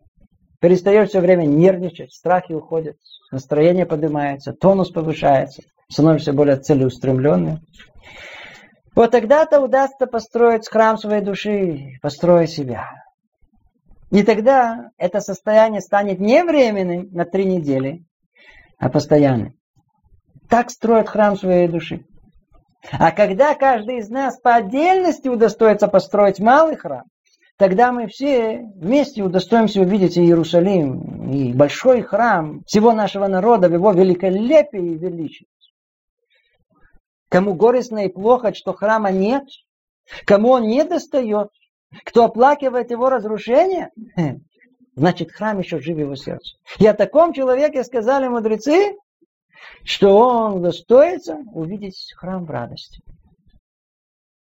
Перестаешь все время нервничать, страхи уходят, настроение поднимается, тонус повышается, становишься более целеустремленным. Вот тогда-то удастся построить храм своей души, построить себя. И тогда это состояние станет не временным на три недели, а постоянным. Так строят храм своей души. А когда каждый из нас по отдельности удостоится построить малый храм, тогда мы все вместе удостоимся увидеть и Иерусалим, и большой храм всего нашего народа в его великолепии и величии. Кому горестно и плохо, что храма нет, кому он не достает, кто оплакивает его разрушение, значит храм еще жив в его сердце. И о таком человеке сказали мудрецы, что он достоится увидеть храм в радости.